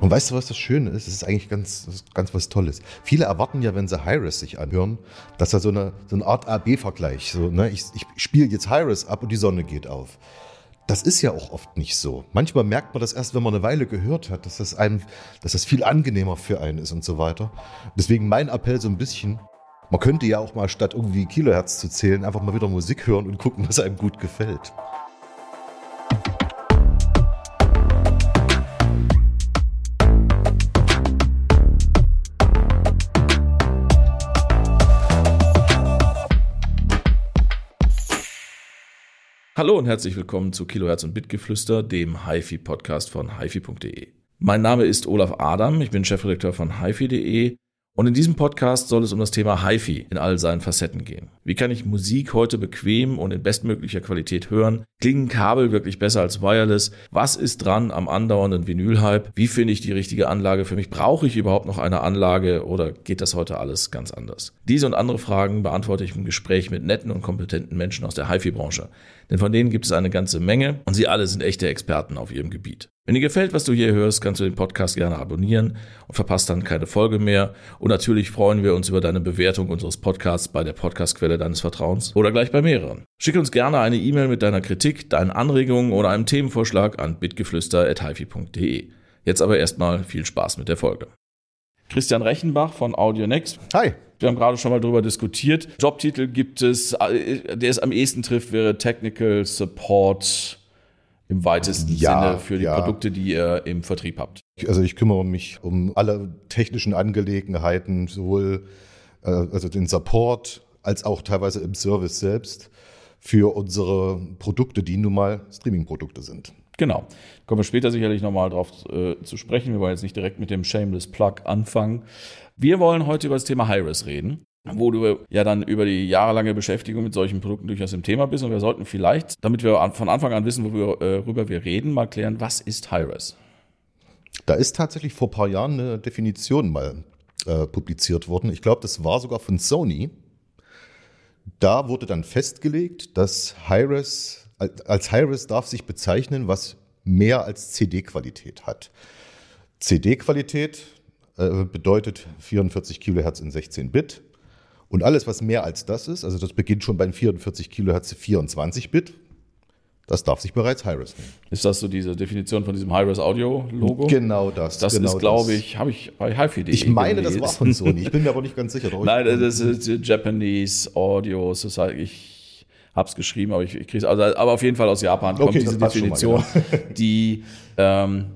Und weißt du, was das Schöne ist? Es ist eigentlich ganz, ganz was Tolles. Viele erwarten ja, wenn sie Hi-Res sich anhören, dass da so eine, so eine Art A-B-Vergleich, so, ne, ich, ich spiele jetzt Hi-Res ab und die Sonne geht auf. Das ist ja auch oft nicht so. Manchmal merkt man das erst, wenn man eine Weile gehört hat, dass das einem, dass das viel angenehmer für einen ist und so weiter. Deswegen mein Appell so ein bisschen, man könnte ja auch mal statt irgendwie Kilohertz zu zählen, einfach mal wieder Musik hören und gucken, was einem gut gefällt. Hallo und herzlich willkommen zu Kilohertz und Bitgeflüster, dem HiFi-Podcast von HiFi.de. Mein Name ist Olaf Adam, ich bin Chefredakteur von HiFi.de und in diesem Podcast soll es um das Thema HiFi in all seinen Facetten gehen. Wie kann ich Musik heute bequem und in bestmöglicher Qualität hören? Klingen Kabel wirklich besser als Wireless? Was ist dran am andauernden Vinylhype? Wie finde ich die richtige Anlage für mich? Brauche ich überhaupt noch eine Anlage oder geht das heute alles ganz anders? Diese und andere Fragen beantworte ich im Gespräch mit netten und kompetenten Menschen aus der HiFi-Branche. Denn von denen gibt es eine ganze Menge und sie alle sind echte Experten auf ihrem Gebiet. Wenn dir gefällt, was du hier hörst, kannst du den Podcast gerne abonnieren und verpasst dann keine Folge mehr. Und natürlich freuen wir uns über deine Bewertung unseres Podcasts bei der Podcastquelle deines Vertrauens oder gleich bei mehreren. Schicke uns gerne eine E-Mail mit deiner Kritik, deinen Anregungen oder einem Themenvorschlag an bitgeflüster.hifi.de. Jetzt aber erstmal viel Spaß mit der Folge. Christian Rechenbach von AudioNext. Hi. Wir haben gerade schon mal darüber diskutiert. Jobtitel gibt es, äh, der es am ehesten trifft, wäre Technical Support im weitesten ja, Sinne für die ja. Produkte, die ihr im Vertrieb habt. Also ich kümmere mich um alle technischen Angelegenheiten, sowohl äh, also den Support als auch teilweise im Service selbst für unsere Produkte, die nun mal Streaming-Produkte sind. Genau. Kommen wir später sicherlich nochmal drauf äh, zu sprechen. Wir wollen jetzt nicht direkt mit dem Shameless Plug anfangen. Wir wollen heute über das Thema Hi-Res reden, wo du ja dann über die jahrelange Beschäftigung mit solchen Produkten durchaus im Thema bist. Und wir sollten vielleicht, damit wir von Anfang an wissen, worüber äh, wir reden, mal klären, was ist Hi-Res? Da ist tatsächlich vor ein paar Jahren eine Definition mal äh, publiziert worden. Ich glaube, das war sogar von Sony. Da wurde dann festgelegt, dass Hi-Res als Hi-Res darf sich bezeichnen, was mehr als CD-Qualität hat. CD-Qualität äh, bedeutet 44 Kilohertz in 16 Bit. Und alles, was mehr als das ist, also das beginnt schon beim 44 Kilohertz 24 Bit, das darf sich bereits Hi-Res nennen. Ist das so diese Definition von diesem Hi-Res Audio-Logo? Genau das. Das genau ist, glaube ich, habe ich bei HiFi.de Ich meine, gelesen. das war von Sony. Ich bin mir aber nicht ganz sicher. Nein, das ist Japanese Audio Society. Ich habe es geschrieben, aber ich, ich kriege also, aber auf jeden Fall aus Japan kommt okay, diese Definition, genau. die ähm,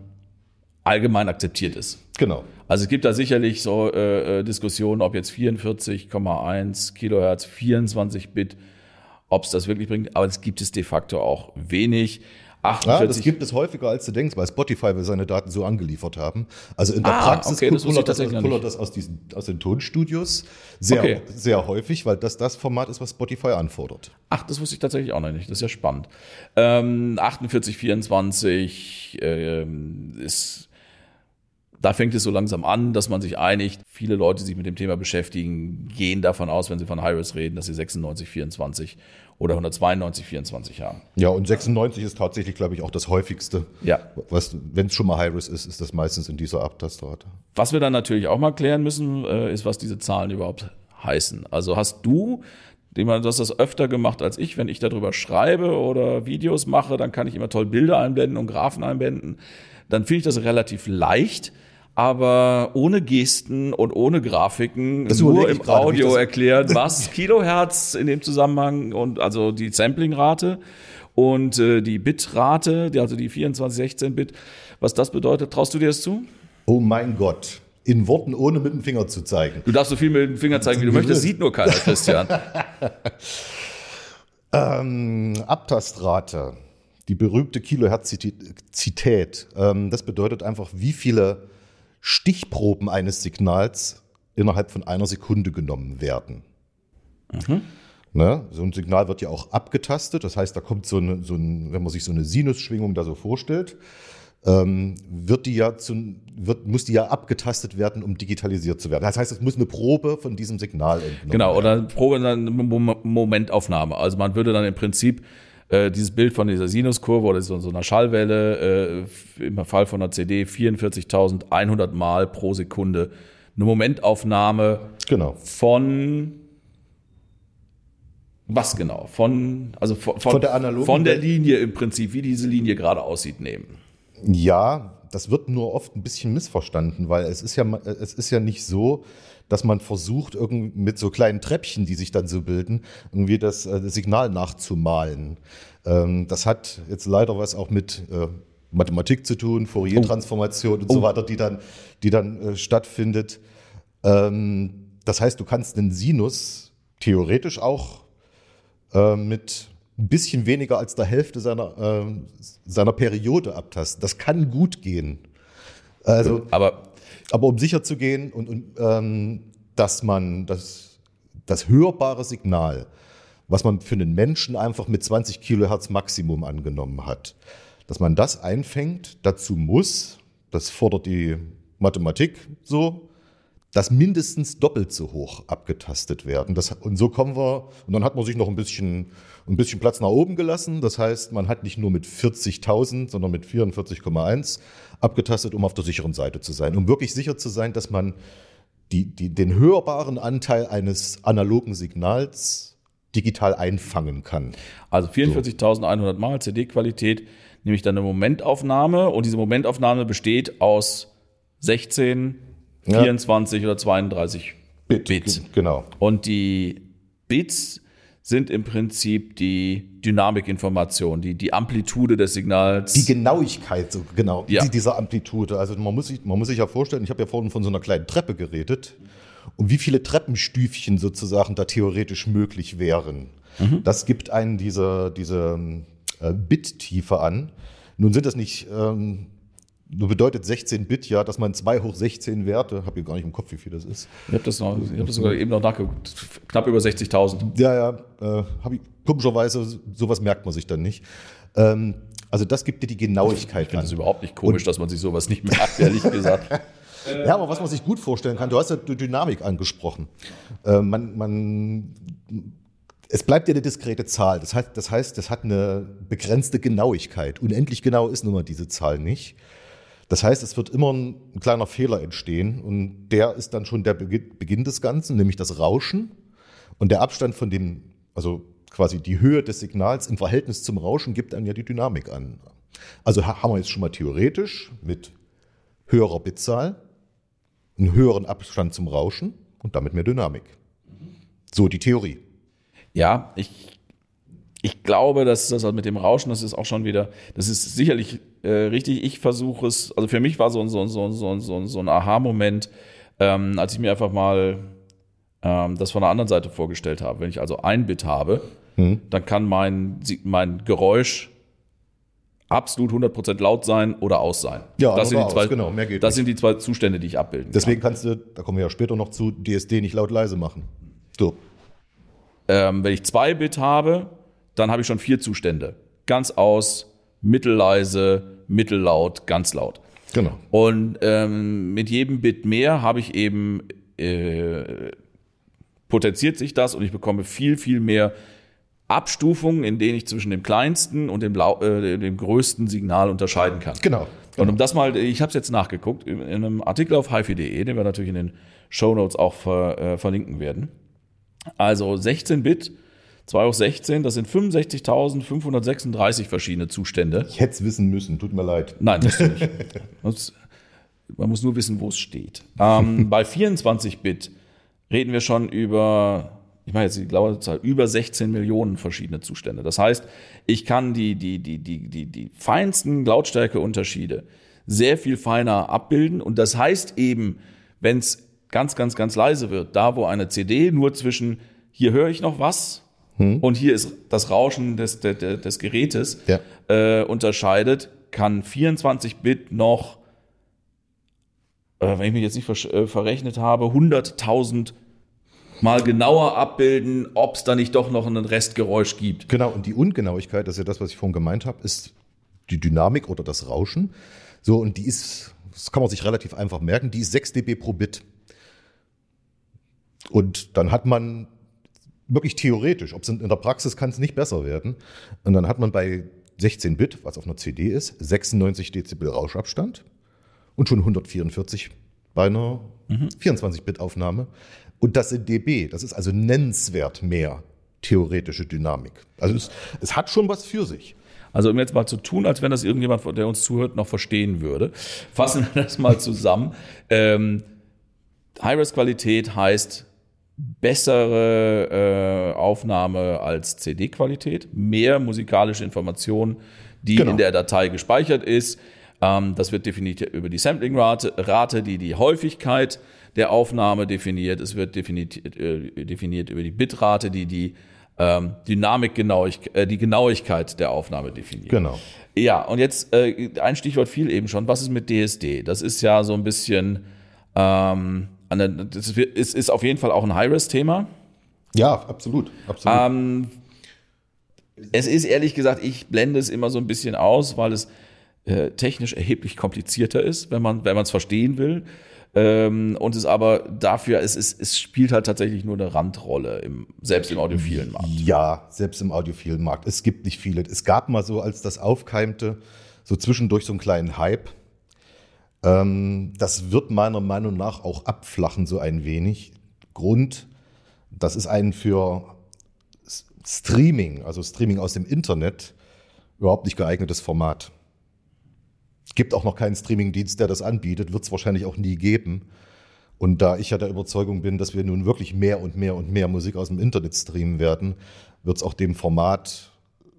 allgemein akzeptiert ist. Genau. Also es gibt da sicherlich so äh, äh Diskussionen, ob jetzt 44,1 Kilohertz, 24 Bit, ob es das wirklich bringt, aber es gibt es de facto auch wenig. 48. Ja, das gibt es häufiger, als du denkst, weil Spotify will seine Daten so angeliefert haben. Also in der ah, Praxis okay, das pullert, das, pullert das aus, diesen, aus den Tonstudios sehr, okay. sehr häufig, weil das das Format ist, was Spotify anfordert. Ach, das wusste ich tatsächlich auch noch nicht. Das ist ja spannend. Ähm, 48, 24 ähm, ist da fängt es so langsam an, dass man sich einigt. Viele Leute, die sich mit dem Thema beschäftigen, gehen davon aus, wenn sie von Hi-Res reden, dass sie 96, 24 oder 192, 24 haben. Ja, und 96 ist tatsächlich, glaube ich, auch das häufigste. Ja. wenn es schon mal High-Res ist, ist das meistens in dieser Abtastrate. Was wir dann natürlich auch mal klären müssen, äh, ist, was diese Zahlen überhaupt heißen. Also hast du, du hast das öfter gemacht als ich, wenn ich darüber schreibe oder Videos mache, dann kann ich immer toll Bilder einblenden und Graphen einblenden. Dann finde ich das relativ leicht aber ohne Gesten und ohne Grafiken, das nur im gerade, Audio erklären, was Kilohertz in dem Zusammenhang und also die Samplingrate und äh, die Bitrate, also die 24-16-Bit, was das bedeutet. Traust du dir das zu? Oh mein Gott. In Worten ohne mit dem Finger zu zeigen. Du darfst so viel mit dem Finger zeigen, wie du möchtest, sieht nur keiner, Christian. ähm, Abtastrate, die berühmte Kiloherzizität, ähm, das bedeutet einfach, wie viele Stichproben eines Signals innerhalb von einer Sekunde genommen werden. Mhm. Ne? So ein Signal wird ja auch abgetastet, das heißt, da kommt so eine, so ein, wenn man sich so eine Sinusschwingung da so vorstellt, ähm, wird die ja zu, wird, muss die ja abgetastet werden, um digitalisiert zu werden. Das heißt, es muss eine Probe von diesem Signal entnommen Genau, oder eine Probe, dann Momentaufnahme. Also man würde dann im Prinzip äh, dieses Bild von dieser Sinuskurve oder so, so einer Schallwelle, äh, im Fall von einer CD 44.100 Mal pro Sekunde. Eine Momentaufnahme Genau. von was genau? Von, also von, Von der analogen von der? Linie im Prinzip, wie diese Linie gerade aussieht, nehmen. Ja, das wird nur oft ein bisschen missverstanden, weil es ist ja, es ist ja nicht so, dass man versucht, irgendwie mit so kleinen Treppchen, die sich dann so bilden, irgendwie das, äh, das Signal nachzumalen. Ähm, das hat jetzt leider was auch mit äh, Mathematik zu tun, Fourier-Transformation und so Oh. weiter, die dann, die dann äh, stattfindet. Ähm, das heißt, du kannst den Sinus theoretisch auch äh, mit ein bisschen weniger als der Hälfte seiner, äh, seiner Periode abtasten. Das kann gut gehen. Also, Aber aber um sicher zu gehen und, und ähm, dass man das, das hörbare Signal, was man für einen Menschen einfach mit 20 Kilohertz Maximum angenommen hat, dass man das einfängt, dazu muss, das fordert die Mathematik so, dass mindestens doppelt so hoch abgetastet werden. Das, und so kommen wir, und dann hat man sich noch ein bisschen, ein bisschen Platz nach oben gelassen. Das heißt, man hat nicht nur mit 40.000, sondern mit 44,1 abgetastet, um auf der sicheren Seite zu sein. Um wirklich sicher zu sein, dass man die, die, den hörbaren Anteil eines analogen Signals digital einfangen kann. Also 44.100 Mal CD-Qualität, nehme ich dann eine Momentaufnahme und diese Momentaufnahme besteht aus 16, Ja. 24 oder 32 Bits. Genau. Und die Bits sind im Prinzip die Dynamikinformation, die, die Amplitude des Signals. Die Genauigkeit, so genau, Ja. die, dieser Amplitude. Also man muss, sich, man muss sich ja vorstellen, ich habe ja vorhin von so einer kleinen Treppe geredet. Und wie viele Treppenstüfchen sozusagen da theoretisch möglich wären. Das gibt einen diese, diese äh, Bit-Tiefe an. Nun sind das nicht, ähm, nur bedeutet 16 Bit ja, dass man 2 hoch 16 Werte, habe ich gar nicht im Kopf, wie viel das ist. ich habe das, noch- ich hab das sogar eben noch nachgeguckt, knapp über 60.000. Ja, ja, äh, ich komischerweise, sowas merkt man sich dann nicht. Ähm, also das gibt dir die Genauigkeit Ich finde an. es überhaupt nicht komisch, dass man sich sowas nicht merkt, ehrlich gesagt. Ja, aber was man sich gut vorstellen kann, du hast ja die Dynamik angesprochen. Äh, man, man, es bleibt ja eine diskrete Zahl. Das heißt, das heißt, das hat eine begrenzte Genauigkeit. Unendlich genau ist nun mal diese Zahl nicht. Das heißt, es wird immer ein, ein kleiner Fehler entstehen und der ist dann schon der Beginn, des Ganzen, nämlich das Rauschen und der Abstand von dem, also quasi die Höhe des Signals im Verhältnis zum Rauschen gibt dann ja die Dynamik an. Also ha- haben wir jetzt schon mal theoretisch mit höherer Bitzahl einen höheren Abstand zum Rauschen und damit mehr Dynamik. So die Theorie. Ja, ich, ich glaube, dass das mit dem Rauschen, das ist auch schon wieder, das ist sicherlich äh, richtig. Ich versuche es, also für mich war so ein, so ein, so ein, so ein, so ein, so ein Aha-Moment, ähm, als ich mir einfach mal ähm, das von der anderen Seite vorgestellt habe. Wenn ich also ein Bit habe, dann kann mein, mein Geräusch absolut 100% laut sein oder aus sein. Ja, das sind die zwei, aus, genau, mehr geht Das nicht. sind die zwei Zustände, die ich abbilden Deswegen kannst du, da kommen wir ja später noch zu, DSD nicht laut leise machen. So. Ähm, wenn ich zwei Bit habe, dann habe ich schon vier Zustände. Ganz aus, mittelleise, mittellaut, ganz laut. Genau. Und ähm, mit jedem Bit mehr habe ich eben, äh, potenziert sich das und ich bekomme viel, viel mehr Abstufungen, in denen ich zwischen dem kleinsten und dem, äh, dem größten Signal unterscheiden kann. Genau. Und um das mal, ich habe es jetzt nachgeguckt, in in einem Artikel auf hifi.de, den wir natürlich in den Show Notes auch ver, äh, verlinken werden. Also 16 Bit, 2 hoch 16, das sind 65.536 verschiedene Zustände. Ich hätte es wissen müssen, tut mir leid. Nein, du nicht. Man muss nur wissen, wo es steht. Ähm, bei 24 Bit reden wir schon über, ich meine jetzt die genaue Zahl, über 16 Millionen verschiedene Zustände. Das heißt, ich kann die, die, die, die, die, die feinsten Lautstärkeunterschiede sehr viel feiner abbilden. Und das heißt eben, wenn es ganz, ganz, ganz leise wird, da wo eine CD nur zwischen, hier höre ich noch was und hier ist das Rauschen des, des, des Gerätes, Ja. äh, unterscheidet, kann 24 Bit noch, äh, wenn ich mich jetzt nicht ver äh, verrechnet habe, 100.000 mal genauer abbilden, ob es da nicht doch noch ein Restgeräusch gibt. Genau, und die Ungenauigkeit, das ist ja das, was ich vorhin gemeint habe, ist die Dynamik oder das Rauschen. So, und die ist, das kann man sich relativ einfach merken, die ist 6 dB pro Bit. Und dann hat man wirklich theoretisch. Ob es in, in der Praxis kann es nicht besser werden. Und dann hat man bei 16 Bit, was auf einer CD ist, 96 Dezibel Rauschabstand und schon 144 bei einer 24-Bit-Aufnahme. Und das in dB, das ist also nennenswert mehr theoretische Dynamik. Also es, es hat schon was für sich. Also um jetzt mal zu tun, als wenn das irgendjemand, der uns zuhört, noch verstehen würde. Fassen wir das mal zusammen. Ähm, High-Res-Qualität heißt bessere äh, Aufnahme als CD-Qualität, mehr musikalische Information, die Genau. in der Datei gespeichert ist. Ähm, das wird definiert über die Sampling-Rate, Rate, die die Häufigkeit der Aufnahme definiert. Es wird definiert, äh, definiert über die Bitrate, die die ähm, Dynamik Genauigkeit, äh, die Genauigkeit der Aufnahme definiert. Genau. Ja, und jetzt äh, ein Stichwort fiel eben schon. Was ist mit DSD? Das ist ja so ein bisschen, ähm, das ist, ist auf jeden Fall auch ein High-Res-Thema. Ja, absolut. absolut. Ähm, es ist ehrlich gesagt, ich blende es immer so ein bisschen aus, weil es äh, technisch erheblich komplizierter ist, wenn man es verstehen will. Ähm, und es aber dafür, es, ist, es spielt halt tatsächlich nur eine Randrolle, im, selbst im audiophilen Markt. Ja, selbst im audiophilen Markt. Es gibt nicht viele. Es gab mal so, als das aufkeimte, so zwischendurch so einen kleinen Hype. Ähm, das wird meiner Meinung nach auch abflachen, so ein wenig. Grund, das ist ein für Streaming, also Streaming aus dem Internet, überhaupt nicht geeignetes Format. Gibt auch noch keinen Streamingdienst, der das anbietet, wird es wahrscheinlich auch nie geben. Und da ich ja der Überzeugung bin, dass wir nun wirklich mehr und mehr und mehr Musik aus dem Internet streamen werden, wird es auch dem Format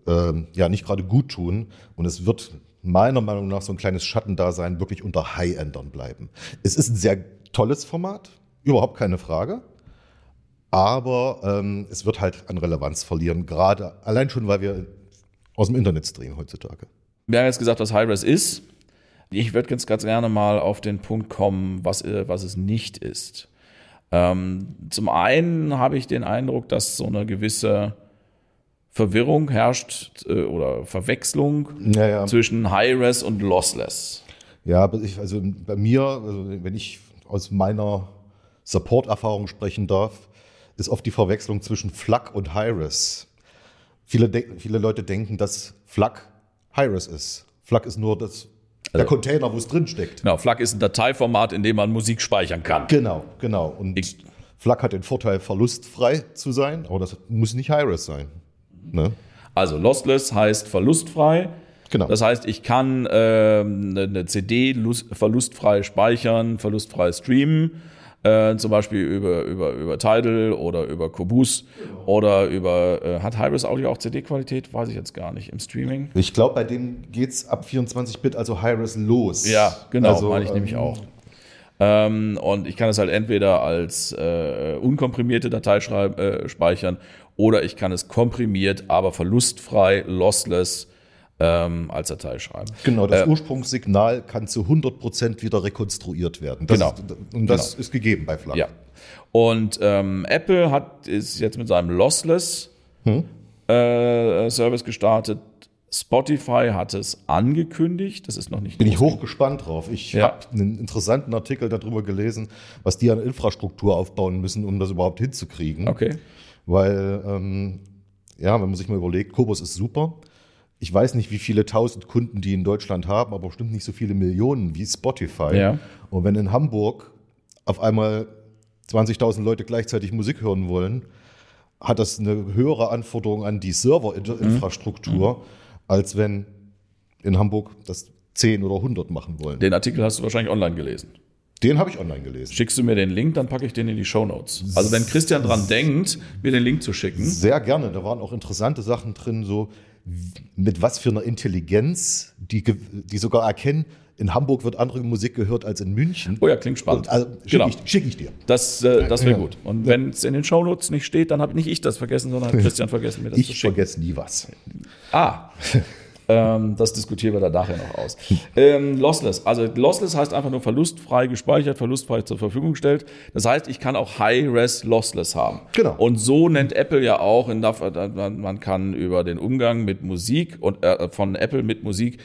ähm, ja nicht gerade gut tun. Und es wird meiner Meinung nach so ein kleines Schattendasein wirklich unter High-Endern bleiben. Es ist ein sehr tolles Format, überhaupt keine Frage. Aber ähm, es wird halt an Relevanz verlieren, gerade allein schon, weil wir aus dem Internet streamen heutzutage. Wir haben jetzt gesagt, was High-Res ist. Ich würde ganz, ganz gerne mal auf den Punkt kommen, was, äh, was es nicht ist. Ähm, zum einen habe ich den Eindruck, dass so eine gewisse Verwirrung herrscht äh, oder Verwechslung Ja, ja. zwischen High-Res und Lossless. Ja, ich, also bei mir, also wenn ich aus meiner Support-Erfahrung sprechen darf, ist oft die Verwechslung zwischen FLAC und Hi-Res. Viele, viele Leute denken, dass FLAC Hi-Res ist. FLAC ist nur das, der Container, wo es drin steckt. Genau, FLAC ist ein Dateiformat, in dem man Musik speichern kann. Genau, genau. Und Ich- FLAC hat den Vorteil, verlustfrei zu sein, aber das muss nicht Hi-Res sein. Ne? Also Lossless heißt verlustfrei. Genau. Das heißt, ich kann ähm, eine eine CD lus- verlustfrei speichern, verlustfrei streamen, äh, zum Beispiel über, über, über Tidal oder über Qobuz oder über, äh, hat Hybris Audio auch CD-Qualität? Weiß ich jetzt gar nicht, im Streaming. Ich glaube, bei dem geht es ab 24-Bit, also Hi-Res, los. Ja, genau, Also, meine ich ähm, nämlich auch. Ähm, und ich kann es halt entweder als äh, unkomprimierte Datei äh, speichern oder ich kann es komprimiert, aber verlustfrei, lossless ähm, als Datei schreiben. Genau, das Äh, Ursprungssignal kann zu 100% wieder rekonstruiert werden. Das Genau. Ist, und das ist gegeben bei FLAC. Ja. Und ähm, Apple hat ist jetzt mit seinem Lossless Hm? äh, Service gestartet. Spotify hat es angekündigt. Das ist noch nicht Bin ich hochgespannt drauf. Ich Ja. habe einen interessanten Artikel darüber gelesen, was die an Infrastruktur aufbauen müssen, um das überhaupt hinzukriegen. Okay. Weil, ähm, ja, wenn man sich mal überlegt, Kobus ist super. Ich weiß nicht, wie viele tausend Kunden die in Deutschland haben, aber bestimmt nicht so viele Millionen wie Spotify. Ja. Und wenn in Hamburg auf einmal 20.000 Leute gleichzeitig Musik hören wollen, hat das eine höhere Anforderung an die Serverinfrastruktur, als wenn in Hamburg das 10 oder 100 machen wollen. Den Artikel hast du wahrscheinlich online gelesen. Den habe ich online gelesen. Schickst du mir den Link, dann packe ich den in die Show Notes. Also wenn Christian dran denkt, mir den Link zu schicken. Sehr gerne. Da waren auch interessante Sachen drin, so mit was für einer Intelligenz, die, die sogar erkennen, in Hamburg wird andere Musik gehört als in München. Oh ja, klingt spannend. Also, schicke Genau. ich, schick ich dir. Das, äh, das wäre gut. Und wenn es in den Show Notes nicht steht, dann habe nicht ich das vergessen, sondern hat Christian vergessen, mir das zu Ich schicken. vergesse nie was. Ah, ähm, das diskutieren wir dann nachher noch aus. Ähm, lossless. Also Lossless heißt einfach nur verlustfrei gespeichert, verlustfrei zur Verfügung gestellt. Das heißt, ich kann auch High-Res Lossless haben. Genau. Und so nennt Apple ja auch, in man kann über den Umgang mit Musik und äh, von Apple mit Musik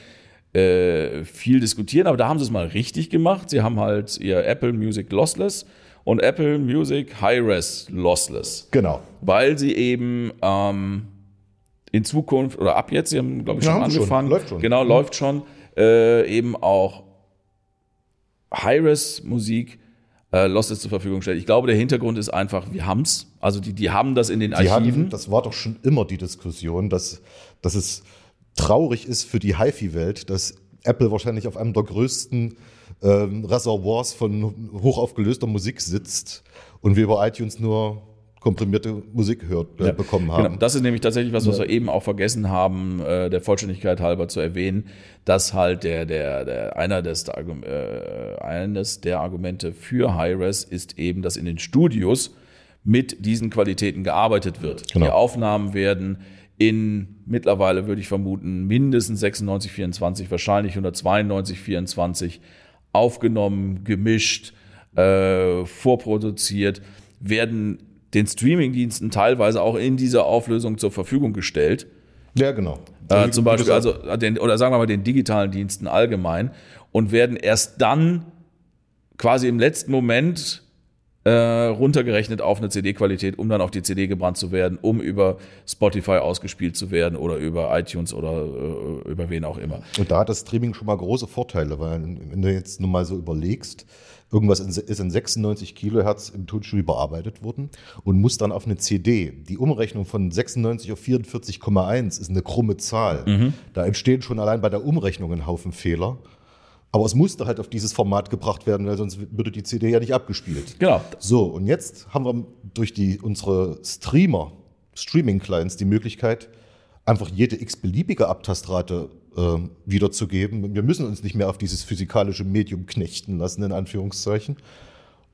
äh, viel diskutieren, aber da haben sie es mal richtig gemacht. Sie haben halt ihr Apple Music Lossless und Apple Music Hi-Res Lossless. Genau. Weil sie eben ähm, in Zukunft oder ab jetzt, sie haben, glaube ich, Ja, schon haben schon. angefangen. Läuft schon. Genau, Mhm. läuft schon. Äh, eben auch Hi-Res-Musik äh, Lossless zur Verfügung stellt. Ich glaube, der Hintergrund ist einfach, wir haben's. Also die, die haben das in den Die Archiven. hatten, das war doch schon immer die Diskussion, dass, dass es traurig ist für die HiFi-Welt, dass Apple wahrscheinlich auf einem der größten ähm, Reservoirs von hochaufgelöster Musik sitzt und wir über iTunes nur komprimierte Musik hört, äh, Ja, bekommen Genau. haben. Das ist nämlich tatsächlich was, was wir eben auch vergessen haben, äh, der Vollständigkeit halber zu erwähnen, dass halt der, der, der einer des, äh, eines der Argumente für Hi-Res ist eben, dass in den Studios mit diesen Qualitäten gearbeitet wird. Genau. Die Aufnahmen werden in mittlerweile würde ich vermuten mindestens 96 24, wahrscheinlich 192 24 aufgenommen, gemischt, äh, vorproduziert, werden den Streamingdiensten teilweise auch in dieser Auflösung zur Verfügung gestellt. ja, genau. Äh, zum Beispiel, also den, oder sagen wir mal den digitalen Diensten allgemein und werden erst dann quasi im letzten Moment äh, runtergerechnet auf eine CD-Qualität, um dann auf die CD gebrannt zu werden, um über Spotify ausgespielt zu werden oder über iTunes oder äh, über wen auch immer. Und da hat das Streaming schon mal große Vorteile, weil wenn du jetzt nur mal so überlegst, irgendwas ist in 96 Kilohertz im Tonstudio bearbeitet worden und muss dann auf eine CD. Die Umrechnung von 96 auf 44,1 ist eine krumme Zahl. Da entstehen schon allein bei der Umrechnung ein Haufen Fehler. Aber es musste halt auf dieses Format gebracht werden, weil sonst würde die CD ja nicht abgespielt. Genau. So, und jetzt haben wir durch die, unsere Streamer, Streaming-Clients, die Möglichkeit, einfach jede x-beliebige Abtastrate äh, wiederzugeben. Wir müssen uns nicht mehr auf dieses physikalische Medium knechten lassen, in Anführungszeichen.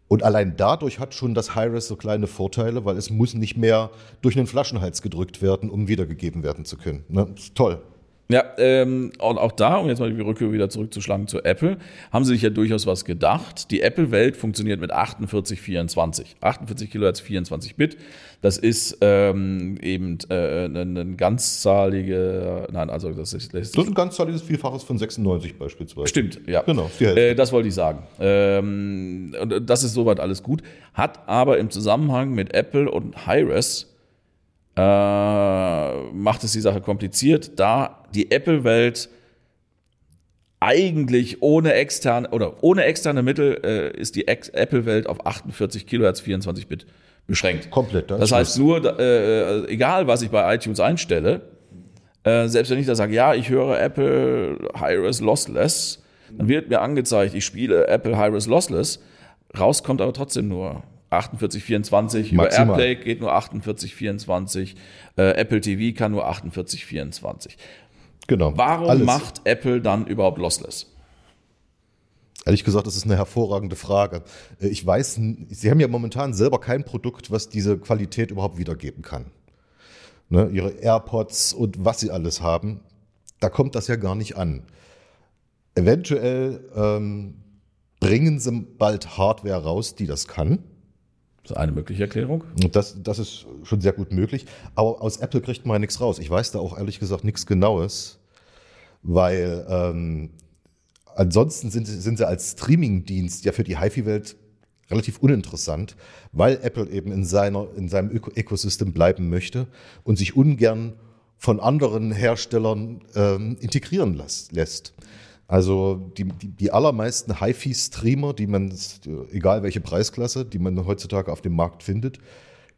Und allein dadurch hat schon das Hi-Res so kleine Vorteile, weil es muss nicht mehr durch einen Flaschenhals gedrückt werden, um wiedergegeben werden zu können. Ne? Ist toll. Ja, ähm, und auch da, um jetzt mal die Rückkehr wieder zurückzuschlagen zu Apple, haben sie sich ja durchaus was gedacht. Die Apple-Welt funktioniert mit 4824. 48 Kilohertz, 24 Bit. Das ist ähm, eben äh, ein, ein ganzzahlige, nein, also das ist, das ist Das ist ein ganzzahliges Vielfaches von 96 beispielsweise. Stimmt, ja. Genau. Äh, das wollte ich sagen. Ähm, und das ist soweit alles gut. Hat aber im Zusammenhang mit Apple und Hi-Res äh, macht es die Sache kompliziert, da die Apple-Welt eigentlich ohne externe oder ohne externe Mittel äh, ist die Apple-Welt auf 48 Kilohertz 24 Bit beschränkt. Komplett. da ist Das heißt nur, äh, egal was ich bei iTunes einstelle, äh, selbst wenn ich da sage, ja, ich höre Apple Hi-Res Lossless, dann wird mir angezeigt, ich spiele Apple Hi-Res Lossless, raus kommt aber trotzdem nur 4824, über. AirPlay geht nur 4824, äh, Apple TV kann nur 4824. genau. Warum Alles. macht Apple dann überhaupt Lossless? Ehrlich gesagt, das ist eine hervorragende Frage. Äh, Ich weiß, Sie haben ja momentan selber kein Produkt, was diese Qualität überhaupt wiedergeben kann. Ne, ihre AirPods und was Sie alles haben, da kommt das ja gar nicht an. Eventuell ähm, bringen Sie bald Hardware raus, die das kann. Das ist eine mögliche Erklärung. Das, das ist schon sehr gut möglich. Aber aus Apple kriegt man ja nichts raus. Ich weiß da auch ehrlich gesagt nichts Genaues, weil ähm, ansonsten sind, sie- sind sie als Streaming-Dienst ja für die HiFi-Welt relativ uninteressant, weil Apple eben in, seiner, in seinem Öko Ökosystem bleiben möchte und sich ungern von anderen Herstellern ähm, integrieren lässt. Also die, die, die allermeisten HiFi-Streamer, die man, egal welche Preisklasse, die man heutzutage auf dem Markt findet,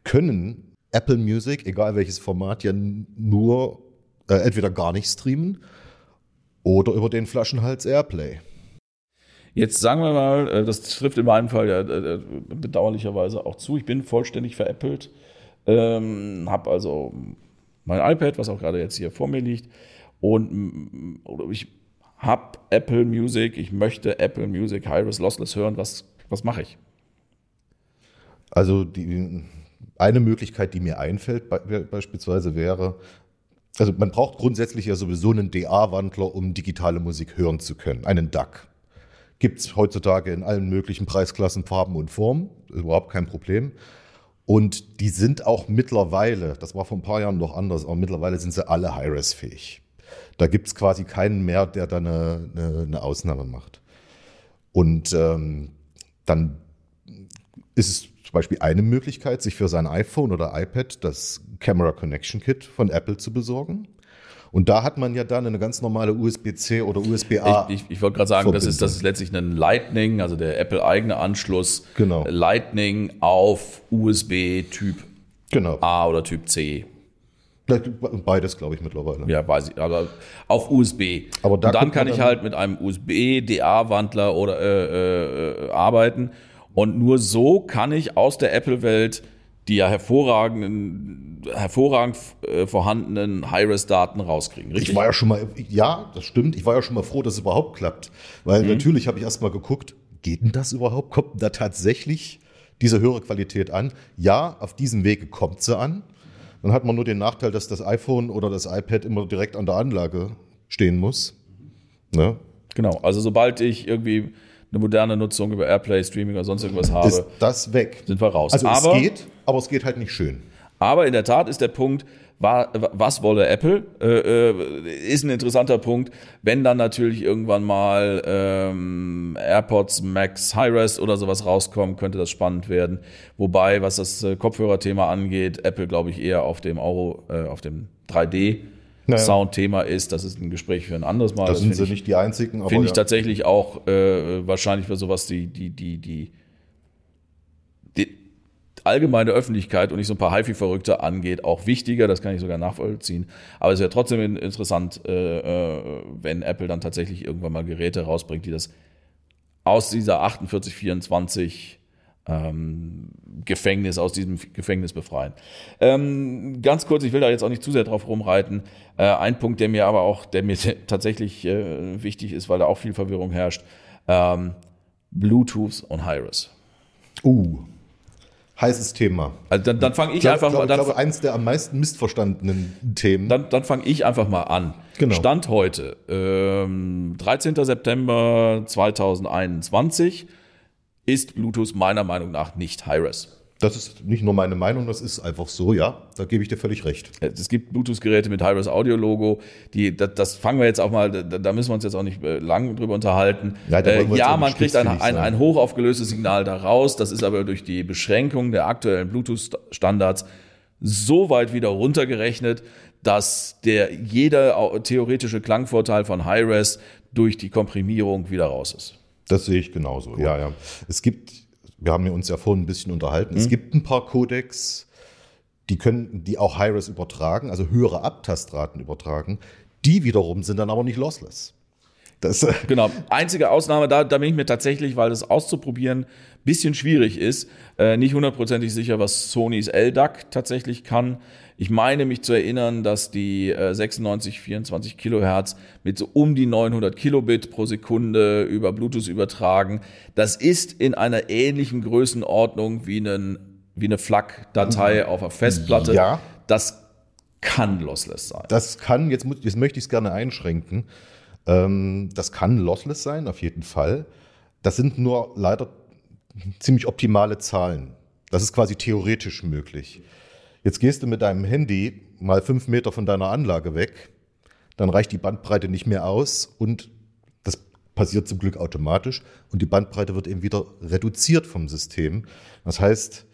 können Apple Music, egal welches Format, ja nur äh, entweder gar nicht streamen oder über den Flaschenhals Airplay. Jetzt sagen wir mal, äh, das trifft in meinem Fall ja äh, bedauerlicherweise auch zu. Ich bin vollständig veräppelt, ähm, habe also mein iPad, was auch gerade jetzt hier vor mir liegt, und oder ich habe Apple Music, ich möchte Apple Music Hi-Res Lossless hören. Was, was mache ich? Also die, eine Möglichkeit, die mir einfällt, be beispielsweise wäre, also man braucht grundsätzlich ja sowieso einen DA-Wandler, um digitale Musik hören zu können, einen DAC. Gibt es heutzutage in allen möglichen Preisklassen, Farben und Formen, überhaupt kein Problem. Und die sind auch mittlerweile, das war vor ein paar Jahren noch anders, aber mittlerweile sind sie alle Hi-Res-fähig. Da gibt es quasi keinen mehr, der da eine, eine, eine Ausnahme macht. Und ähm, dann ist es zum Beispiel eine Möglichkeit, sich für sein iPhone oder iPad das Camera Connection Kit von Apple zu besorgen. Und da hat man ja dann eine ganz normale USB-C oder USB-A. Ich, ich, ich wollte gerade sagen, das ist, das ist letztlich ein Lightning, also der Apple-eigene Anschluss. Genau. Lightning auf USB Typ Genau. A oder Typ C. Beides, glaube ich, mittlerweile. Ja, weiß ich, aber auf USB. Aber da Und dann kann ich halt mit einem USB-DA-Wandler oder äh, äh, äh, arbeiten. Und nur so kann ich aus der Apple-Welt die ja hervorragenden, hervorragend äh, vorhandenen High-Res-Daten rauskriegen. Richtig? Ich war ja schon mal, ja, das stimmt. Ich war ja schon mal froh, dass es überhaupt klappt. Weil Mhm. natürlich habe ich erst mal geguckt, geht denn das überhaupt? Kommt denn da tatsächlich diese höhere Qualität an? Ja, auf diesem Wege kommt sie an. Dann hat man nur den Nachteil, dass das iPhone oder das iPad immer direkt an der Anlage stehen muss. Ne? Genau. Also sobald ich irgendwie eine moderne Nutzung über Airplay, Streaming oder sonst irgendwas habe, Ist das weg? sind wir raus. Also aber, es geht, aber es geht halt nicht schön. aber in der Tat ist der Punkt, was wolle Apple, äh, äh, ist ein interessanter Punkt. Wenn dann natürlich irgendwann mal ähm, AirPods Max High-Res oder sowas rauskommen, könnte das spannend werden. Wobei, was das äh, Kopfhörerthema angeht, Apple, glaube ich, eher auf dem Euro, äh, auf dem 3D Naja. Soundthema ist. Das ist ein Gespräch für ein anderes Mal. Da Das sind finde sie ich- nicht die einzigen. Finde ich ja. tatsächlich auch äh, wahrscheinlich für sowas die, die, die, die allgemeine Öffentlichkeit und nicht so ein paar HiFi-Verrückte angeht, auch wichtiger, das kann ich sogar nachvollziehen. Aber es wäre trotzdem in- interessant, äh, äh, wenn Apple dann tatsächlich irgendwann mal Geräte rausbringt, die das aus dieser 4824 ähm, Gefängnis, aus diesem Gefängnis befreien. Ähm, ganz kurz, ich will da jetzt auch nicht zu sehr drauf rumreiten. Äh, ein Punkt, der mir aber auch, der mir tatsächlich äh, wichtig ist, weil da auch viel Verwirrung herrscht, ähm, Bluetooth und Hi-Res. Uh, heißes Thema. Also dann, dann fange ich Ich glaube, einfach glaub, mal, dann, glaube, eins der am meisten missverstandenen Themen. dann, dann fange ich einfach mal an. Genau. Stand heute, ähm, 13. September 2021, ist Bluetooth meiner Meinung nach nicht Hi-Res. Das ist nicht nur meine Meinung, das ist einfach so, ja. Da gebe ich dir völlig recht. Es gibt Bluetooth-Geräte mit Hi-Res Audio-Logo, die, das, das fangen wir jetzt auch mal, da, da müssen wir uns jetzt auch nicht äh, lang drüber unterhalten. Ja, äh, ja auch nicht man kriegt ein, ein, ein hochaufgelöstes Signal da raus, das ist aber durch die Beschränkung der aktuellen Bluetooth-Standards so weit wieder runtergerechnet, dass der jeder theoretische Klangvorteil von Hi-Res durch die Komprimierung wieder raus ist. Das sehe ich genauso. Ja, ja. Es gibt, wir haben uns ja vorhin ein bisschen unterhalten, Mhm. es gibt ein paar Codecs, die können, die auch Hi-Res übertragen, also höhere Abtastraten übertragen. Die wiederum sind dann aber nicht lossless. Das, äh, Genau. Einzige Ausnahme, da, da bin ich mir tatsächlich, weil das auszuprobieren bisschen schwierig ist, äh, nicht hundertprozentig sicher, was Sonys LDAC tatsächlich kann. Ich meine mich zu erinnern, dass die äh, 96, 24 Kilohertz mit so um die 900 Kilobit pro Sekunde über Bluetooth übertragen. Das ist in einer ähnlichen Größenordnung wie, einen, wie eine FLAC-Datei auf einer Festplatte. Ja. Das kann lossless sein. das kann, jetzt, jetzt möchte ich es gerne einschränken, ähm, das kann lossless sein, auf jeden Fall. Das sind nur leider ziemlich optimale Zahlen. Das ist quasi theoretisch möglich. Jetzt gehst du mit deinem Handy mal fünf Meter von deiner Anlage weg, dann reicht die Bandbreite nicht mehr aus und das passiert zum Glück automatisch und die Bandbreite wird eben wieder reduziert vom System. Das heißt,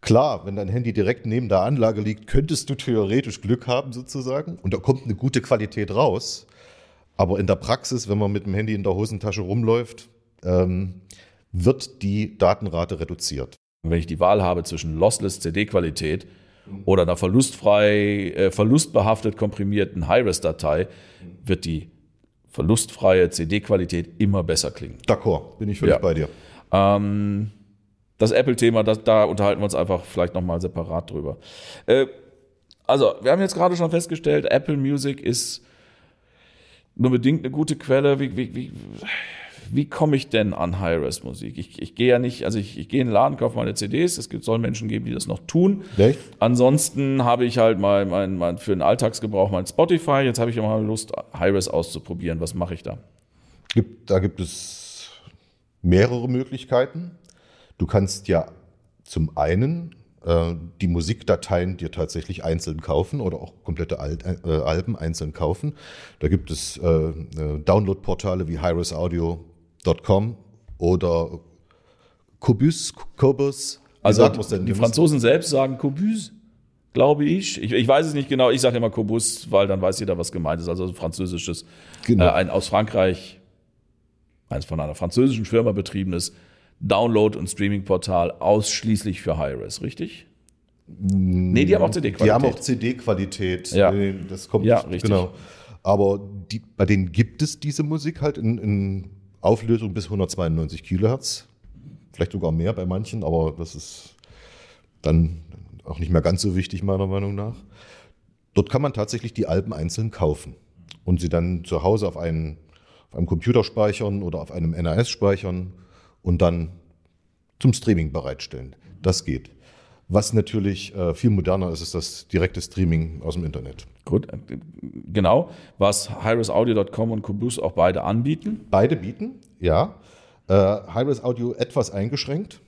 klar, wenn dein Handy direkt neben der Anlage liegt, könntest du theoretisch Glück haben sozusagen und da kommt eine gute Qualität raus. Aber in der Praxis, wenn man mit dem Handy in der Hosentasche rumläuft, ähm, wird die Datenrate reduziert. wenn ich die Wahl habe zwischen lossless CD-Qualität oder einer verlustfrei, äh, verlustbehaftet komprimierten High-Res-Datei, wird die verlustfreie CD-Qualität immer besser klingen. D'accord, bin ich völlig Ja. bei dir. Ähm, das Apple-Thema, da unterhalten wir uns einfach vielleicht nochmal separat drüber. Äh, also, wir haben jetzt gerade schon festgestellt, Apple Music ist nur bedingt eine gute Quelle. Wie, wie, wie, wie komme ich denn an High-Res-Musik? Ich, ich gehe ja nicht, also ich, ich gehe in den Laden, kaufe meine CDs. Es gibt, soll Menschen geben, die das noch tun. Echt? Ansonsten habe ich halt mal mein, mein, für den Alltagsgebrauch mein Spotify. Jetzt habe ich immer Lust, High-Res auszuprobieren. Was mache ich da? Gibt, da gibt es mehrere Möglichkeiten. Du kannst ja zum einen äh, die Musikdateien dir tatsächlich einzeln kaufen oder auch komplette Al äh, Alben einzeln kaufen. Da gibt es äh, äh, Downloadportale wie highresaudio.com oder Cobus, Cobus. Also die Franzosen selbst sagen Cobus, glaube ich. ich. Ich weiß es nicht genau. Ich sage immer Cobus, weil dann weiß jeder, was gemeint ist. Also ein französisches, Genau. äh, ein aus Frankreich, eins von einer französischen Firma betriebenes Download- und Streaming-Portal ausschließlich für Hi-Res, richtig? Nee, die haben auch CD-Qualität. Die haben auch CD-Qualität. Ja. Das kommt Ja, richtig. Genau. Aber die, bei denen gibt es diese Musik halt in, in Auflösung bis 192 Kilohertz. Vielleicht sogar mehr bei manchen, aber das ist dann auch nicht mehr ganz so wichtig, meiner Meinung nach. Dort kann man tatsächlich die Alben einzeln kaufen und sie dann zu Hause auf, einen, auf einem Computer speichern oder auf einem NAS speichern und dann zum Streaming bereitstellen. Das geht. Was natürlich äh, viel moderner ist, ist das direkte Streaming aus dem Internet. Gut, äh, genau. Was HiResAudio.com und Cobus auch beide anbieten. Beide bieten, ja. Äh, Hi-Res Audio etwas eingeschränkt,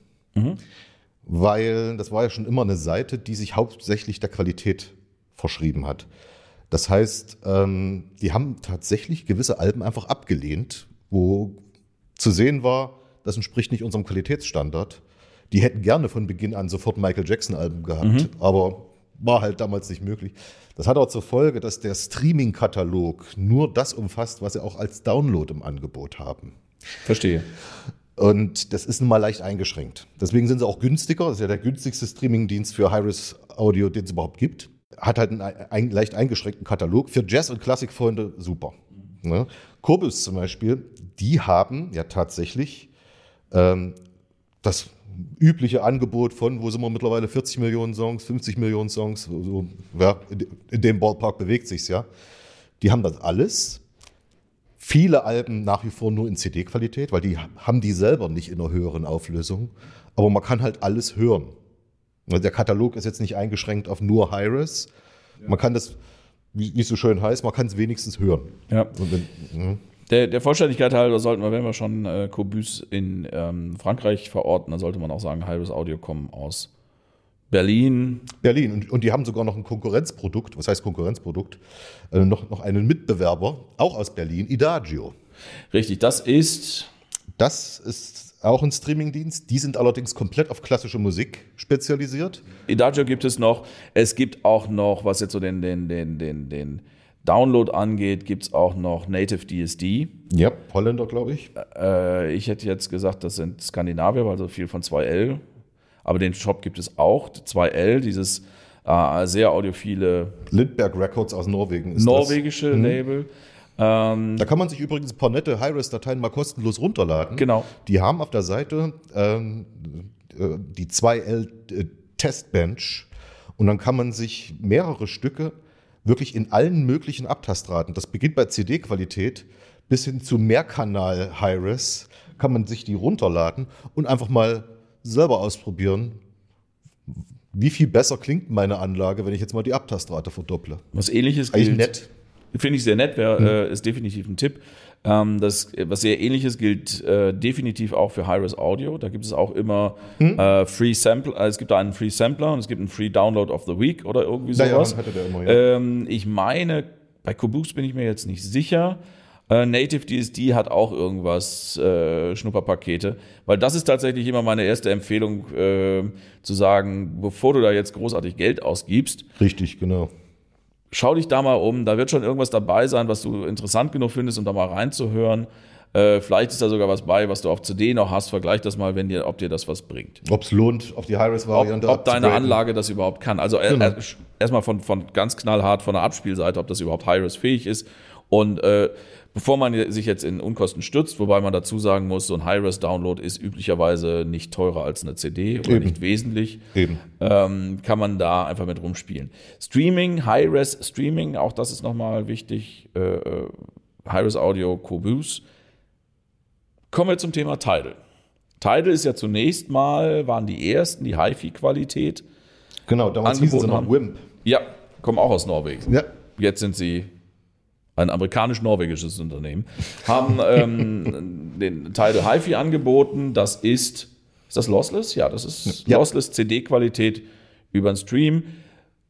weil das war ja schon immer eine Seite, die sich hauptsächlich der Qualität verschrieben hat. Das heißt, ähm, die haben tatsächlich gewisse Alben einfach abgelehnt, wo zu sehen war, das entspricht nicht unserem Qualitätsstandard. Die hätten gerne von Beginn an sofort Michael Jackson-Alben gehabt, aber war halt damals nicht möglich. Das hat auch zur Folge, dass der Streaming-Katalog nur das umfasst, was sie auch als Download im Angebot haben. Verstehe. Und das ist nun mal leicht eingeschränkt. Deswegen sind sie auch günstiger. Das ist ja der günstigste Streamingdienst für Hi-Res Audio, den es überhaupt gibt. Hat halt einen ein, leicht eingeschränkten Katalog. Für Jazz- und Klassikfreunde super. Ne? Kobus zum Beispiel, die haben ja tatsächlich ähm, das übliche Angebot von, wo sind wir mittlerweile, 40 Millionen Songs, 50 Millionen Songs, so, ja, in, de- in dem Ballpark bewegt sich's ja. Die haben das alles. Viele Alben nach wie vor nur in CD-Qualität, weil die haben die selber nicht in einer höheren Auflösung. Aber man kann halt alles hören. Also Der Katalog ist jetzt nicht eingeschränkt auf nur Hi-Res. Man kann das, wie es so schön heißt, man kann es wenigstens hören. Ja. Wenn, mhm. Der, der Vollständigkeit halber sollten wir, wenn wir schon äh, Cobus in ähm, Frankreich verorten, dann sollte man auch sagen, halbes Audio kommen aus Berlin. Berlin. Und, und die haben sogar noch ein Konkurrenzprodukt, was heißt Konkurrenzprodukt? Äh, noch, noch einen Mitbewerber, auch aus Berlin, Idagio. Richtig, das ist Das ist auch ein Streamingdienst. Die sind allerdings komplett auf klassische Musik spezialisiert. Idagio gibt es noch. Es gibt auch noch, was jetzt so den, den, den, den, den Download angeht, gibt es auch noch Native DSD. Ja, Holländer, glaube ich. Äh, ich hätte jetzt gesagt, das sind Skandinavier, weil so viel von 2L. Aber den Shop gibt es auch. 2L, dieses äh, sehr audiophile Lindberg Records aus Norwegen ist norwegische Label. Ähm, das. Da kann man sich übrigens ein paar nette Hi-Res-Dateien mal kostenlos runterladen. Genau. Die haben auf der Seite ähm, äh, die 2L äh, Testbench und dann kann man sich mehrere Stücke wirklich in allen möglichen Abtastraten, das beginnt bei CD-Qualität bis hin zu Mehrkanal Hi-Res, kann man sich die runterladen und einfach mal selber ausprobieren, wie viel besser klingt meine Anlage, wenn ich jetzt mal die Abtastrate verdopple. was ähnliches Eigentlich gilt. nett. Finde ich sehr nett, wär, äh, ist definitiv ein Tipp. Ähm, das, was sehr ähnliches gilt äh, definitiv auch für Hi-Res Audio. Da gibt es auch immer äh, Free Sample, äh, es gibt da einen Free Sampler und es gibt einen Free Download of the Week oder irgendwie Naja, sowas. hatte der immer, ja. ähm, ich meine, bei Cobus bin ich mir jetzt nicht sicher. Äh, Native DSD hat auch irgendwas, äh, Schnupperpakete, weil das ist tatsächlich immer meine erste Empfehlung, äh, zu sagen, bevor du da jetzt großartig Geld ausgibst, Richtig, genau. Schau dich da mal um, da wird schon irgendwas dabei sein, was du interessant genug findest, um da mal reinzuhören. Äh, vielleicht ist da sogar was bei, was du auf CD noch hast. Vergleich das mal, wenn dir, ob dir das was bringt. Ob es lohnt, auf die Ob, Hi-Res-Variante ob deine. Anlage das überhaupt kann. Also äh, Genau. äh, erstmal von, von ganz knallhart von der Abspielseite, ob das überhaupt Hi-Res fähig ist. Und äh, bevor man sich jetzt in Unkosten stürzt, wobei man dazu sagen muss, so ein Hi-Res-Download ist üblicherweise nicht teurer als eine CD oder Eben. nicht wesentlich Eben. ähm, kann man da einfach mit rumspielen. Streaming, High-Res Streaming, auch das ist nochmal wichtig. Äh, äh, High-Res Audio, Cobus. Kommen wir zum Thema Tidal. Tidal ist ja zunächst mal, waren die ersten, die HiFi-Qualität. Genau, damals hießen sie noch. Wimp. Ja, kommen auch aus Norwegen. Ja, Jetzt sind sie ein amerikanisch-norwegisches Unternehmen, haben ähm, den Tidal HiFi angeboten. Das ist, ist das Lossless? Ja, das ist Ja. Lossless CD-Qualität über den Stream.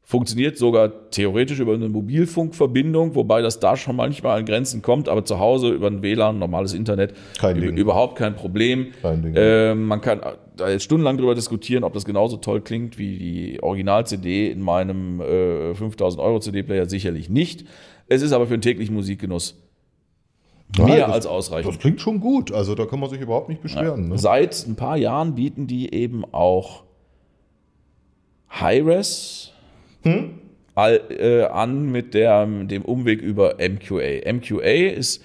Funktioniert sogar theoretisch über eine Mobilfunkverbindung, wobei das da schon manchmal an Grenzen kommt, aber zu Hause über ein WLAN, normales Internet, Kein Ding. überhaupt kein Problem. Kein Ding. Ähm, man kann da jetzt stundenlang drüber diskutieren, ob das genauso toll klingt wie die Original-CD in meinem äh, 5000 Euro CD-Player, sicherlich nicht. Es ist aber für den täglichen Musikgenuss Nein, mehr das- als ausreichend. Das klingt schon gut. Also da kann man sich überhaupt nicht beschweren. Ne? Seit ein paar Jahren bieten die eben auch Hi-Res all, äh, an mit der, dem Umweg über MQA. MQA ist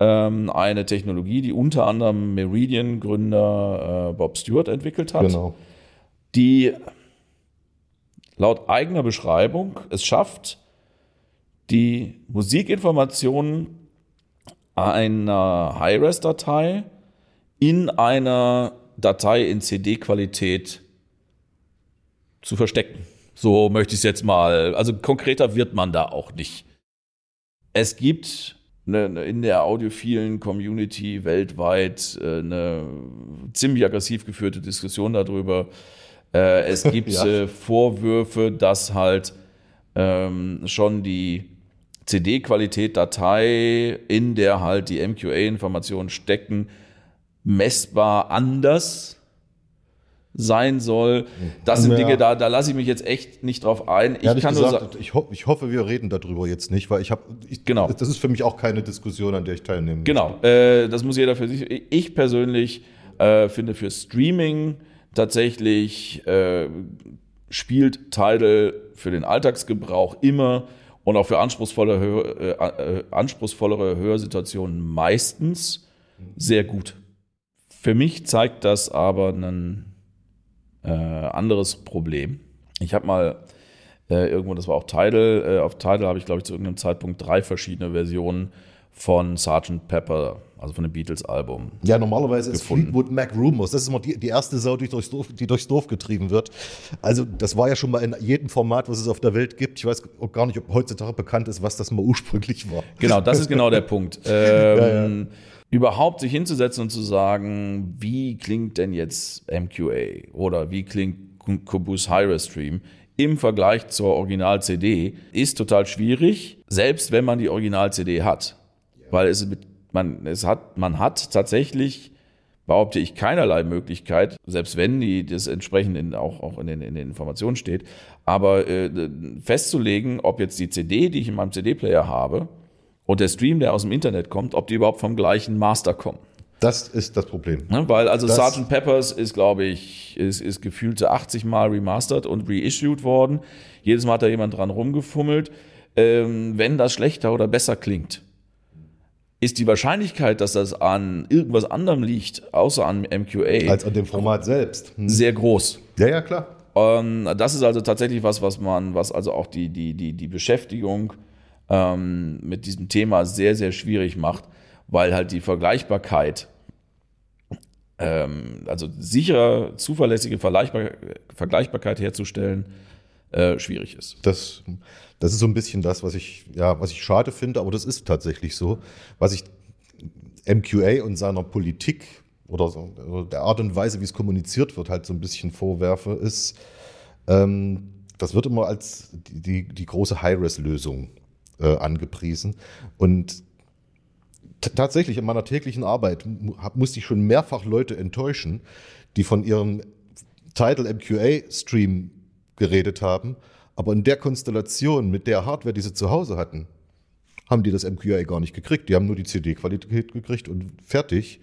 ähm, eine Technologie, die unter anderem Meridian-Gründer äh, Bob Stewart entwickelt hat, Genau. die laut eigener Beschreibung es schafft, die Musikinformationen einer Hi-Res-Datei in einer Datei in CD-Qualität zu verstecken. So möchte ich es jetzt mal, also konkreter wird man da auch nicht. Es gibt eine, in der audiophilen Community weltweit äh, eine ziemlich aggressiv geführte Diskussion darüber. Äh, es gibt Ja. äh, Vorwürfe, dass halt ähm, schon die CD-Qualität Datei, in der halt die MQA-Informationen stecken, messbar anders sein soll. Das sind Ja. Dinge, da, da lasse ich mich jetzt echt nicht drauf ein. Ich Ehrlich kann nur gesagt, sagen, ich, ho ich hoffe, wir reden darüber jetzt nicht, weil ich habe, Genau. das ist für mich auch keine Diskussion, an der ich teilnehme. Genau, äh, das muss jeder für sich. Ich persönlich äh, finde für Streaming tatsächlich äh, spielt Tidal für den Alltagsgebrauch immer und auch für anspruchsvolle, äh, äh, anspruchsvollere Hörsituationen meistens sehr gut. Für mich zeigt das aber ein äh, anderes Problem. Ich habe mal äh, irgendwo, das war auch Tidal, äh, auf Tidal habe ich glaube ich zu irgendeinem Zeitpunkt drei verschiedene Versionen von Sgt. Pepper, also von dem Beatles-Album. Ja, normalerweise ist Gefunden. Fleetwood Mac Rumors, das ist immer die, die erste Sau, die durchs, Dorf, die durchs Dorf getrieben wird. Also das war ja schon mal in jedem Format, was es auf der Welt gibt. Ich weiß auch gar nicht, ob heutzutage bekannt ist, was das mal ursprünglich war. Genau, das ist genau der Punkt. Ähm, Überhaupt sich hinzusetzen und zu sagen, wie klingt denn jetzt MQA oder wie klingt Kubus Hi-Res Stream im Vergleich zur Original-CD, ist total schwierig, selbst wenn man die Original-CD hat. Weil es, man, es hat, man hat tatsächlich, behaupte ich, keinerlei Möglichkeit, selbst wenn die, das entsprechend in, auch, auch in, den, in den Informationen steht, aber äh, festzulegen, ob jetzt die CD, die ich in meinem CD-Player habe, und der Stream, der aus dem Internet kommt, ob die überhaupt vom gleichen Master kommen. Das ist das Problem. Ne? Weil also Das- Sgt. Peppers ist, glaube ich, ist, ist gefühlte 80 Mal remastered und reissued worden. Jedes Mal hat da jemand dran rumgefummelt. Ähm, wenn das schlechter oder besser klingt, ist die Wahrscheinlichkeit, dass das an irgendwas anderem liegt, außer an MQA, Als an dem Format selbst. Hm. sehr groß. Ja, ja, klar. Ähm, das ist also tatsächlich was, was man, was also auch die, die, die, die Beschäftigung ähm, mit diesem Thema sehr, sehr schwierig macht, weil halt die Vergleichbarkeit, ähm, also sichere, zuverlässige Vergleichbar Vergleichbarkeit herzustellen, äh, schwierig ist. Das, das ist so ein bisschen das, was ich, ja, was ich schade finde, aber das ist tatsächlich so. Was ich MQA und seiner Politik oder so, oder der Art und Weise, wie es kommuniziert wird, halt so ein bisschen vorwerfe, ist, ähm, das wird immer als die, die, die große High-Res-Lösung äh, angepriesen. Und tatsächlich in meiner täglichen Arbeit musste ich schon mehrfach Leute enttäuschen, die von ihrem Tidal MQA-Stream geredet haben, aber in der Konstellation mit der Hardware, die sie zu Hause hatten, haben die das MQA gar nicht gekriegt. Die haben nur die CD-Qualität gekriegt und fertig.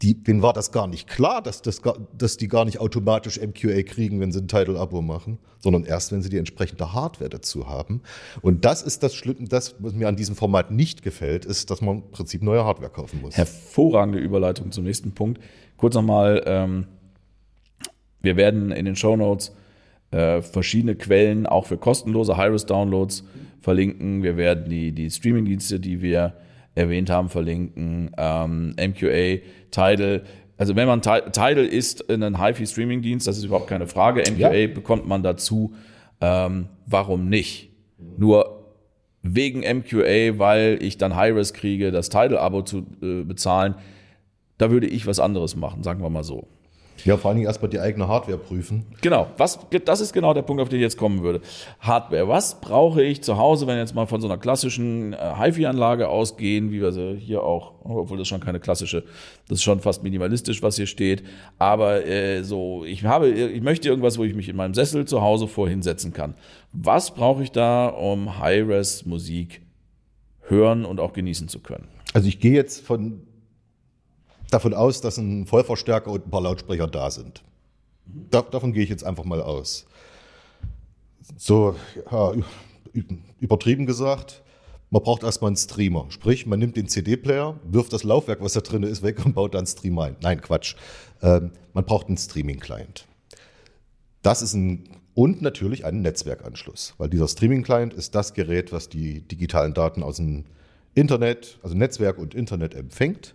Die, denen war das gar nicht klar, dass, das dass die gar nicht automatisch MQA kriegen, wenn sie ein Title-Abo machen, sondern erst, wenn sie die entsprechende Hardware dazu haben. Und das ist das Schlimme, das, was mir an diesem Format nicht gefällt, ist, dass man im Prinzip neue Hardware kaufen muss. Hervorragende Überleitung zum nächsten Punkt. Kurz nochmal, ähm, wir werden in den Show Notes äh, verschiedene Quellen auch für kostenlose High-Res-Downloads verlinken. Wir werden die, die Streaming-Dienste, die wir erwähnt haben, verlinken. Ähm, MQA, Tidal. Also wenn man Ti- Tidal ist ein HiFi-Streaming-Dienst, das ist überhaupt keine Frage. MQA Ja. bekommt man dazu. Ähm, warum nicht? Nur wegen MQA, weil ich dann High-Res kriege, das Tidal-Abo zu äh, bezahlen, da würde ich was anderes machen, sagen wir mal so. Ja, vor allen Dingen erstmal die eigene Hardware prüfen. Genau, was, das ist genau der Punkt, auf den ich jetzt kommen würde. Hardware. Was brauche ich zu Hause, wenn wir jetzt mal von so einer klassischen äh, HiFi-Anlage ausgehen, wie wir sie hier auch, obwohl das schon keine klassische, das ist schon fast minimalistisch, was hier steht. Aber äh, so, ich habe, ich möchte irgendwas, wo ich mich in meinem Sessel zu Hause vorhinsetzen kann. Was brauche ich da, um High-Res-Musik hören und auch genießen zu können? Also ich gehe jetzt von davon aus, dass ein Vollverstärker und ein paar Lautsprecher da sind. Da, davon gehe ich jetzt einfach mal aus. So, ja, übertrieben gesagt, man braucht erstmal einen Streamer. Sprich, man nimmt den CD-Player, wirft das Laufwerk, was da drin ist, weg und baut dann einen Stream ein. Nein, Quatsch. Ähm, man braucht einen Streaming-Client. Das ist ein und natürlich einen Netzwerkanschluss, weil dieser Streaming-Client ist das Gerät, was die digitalen Daten aus dem Internet, also Netzwerk und Internet empfängt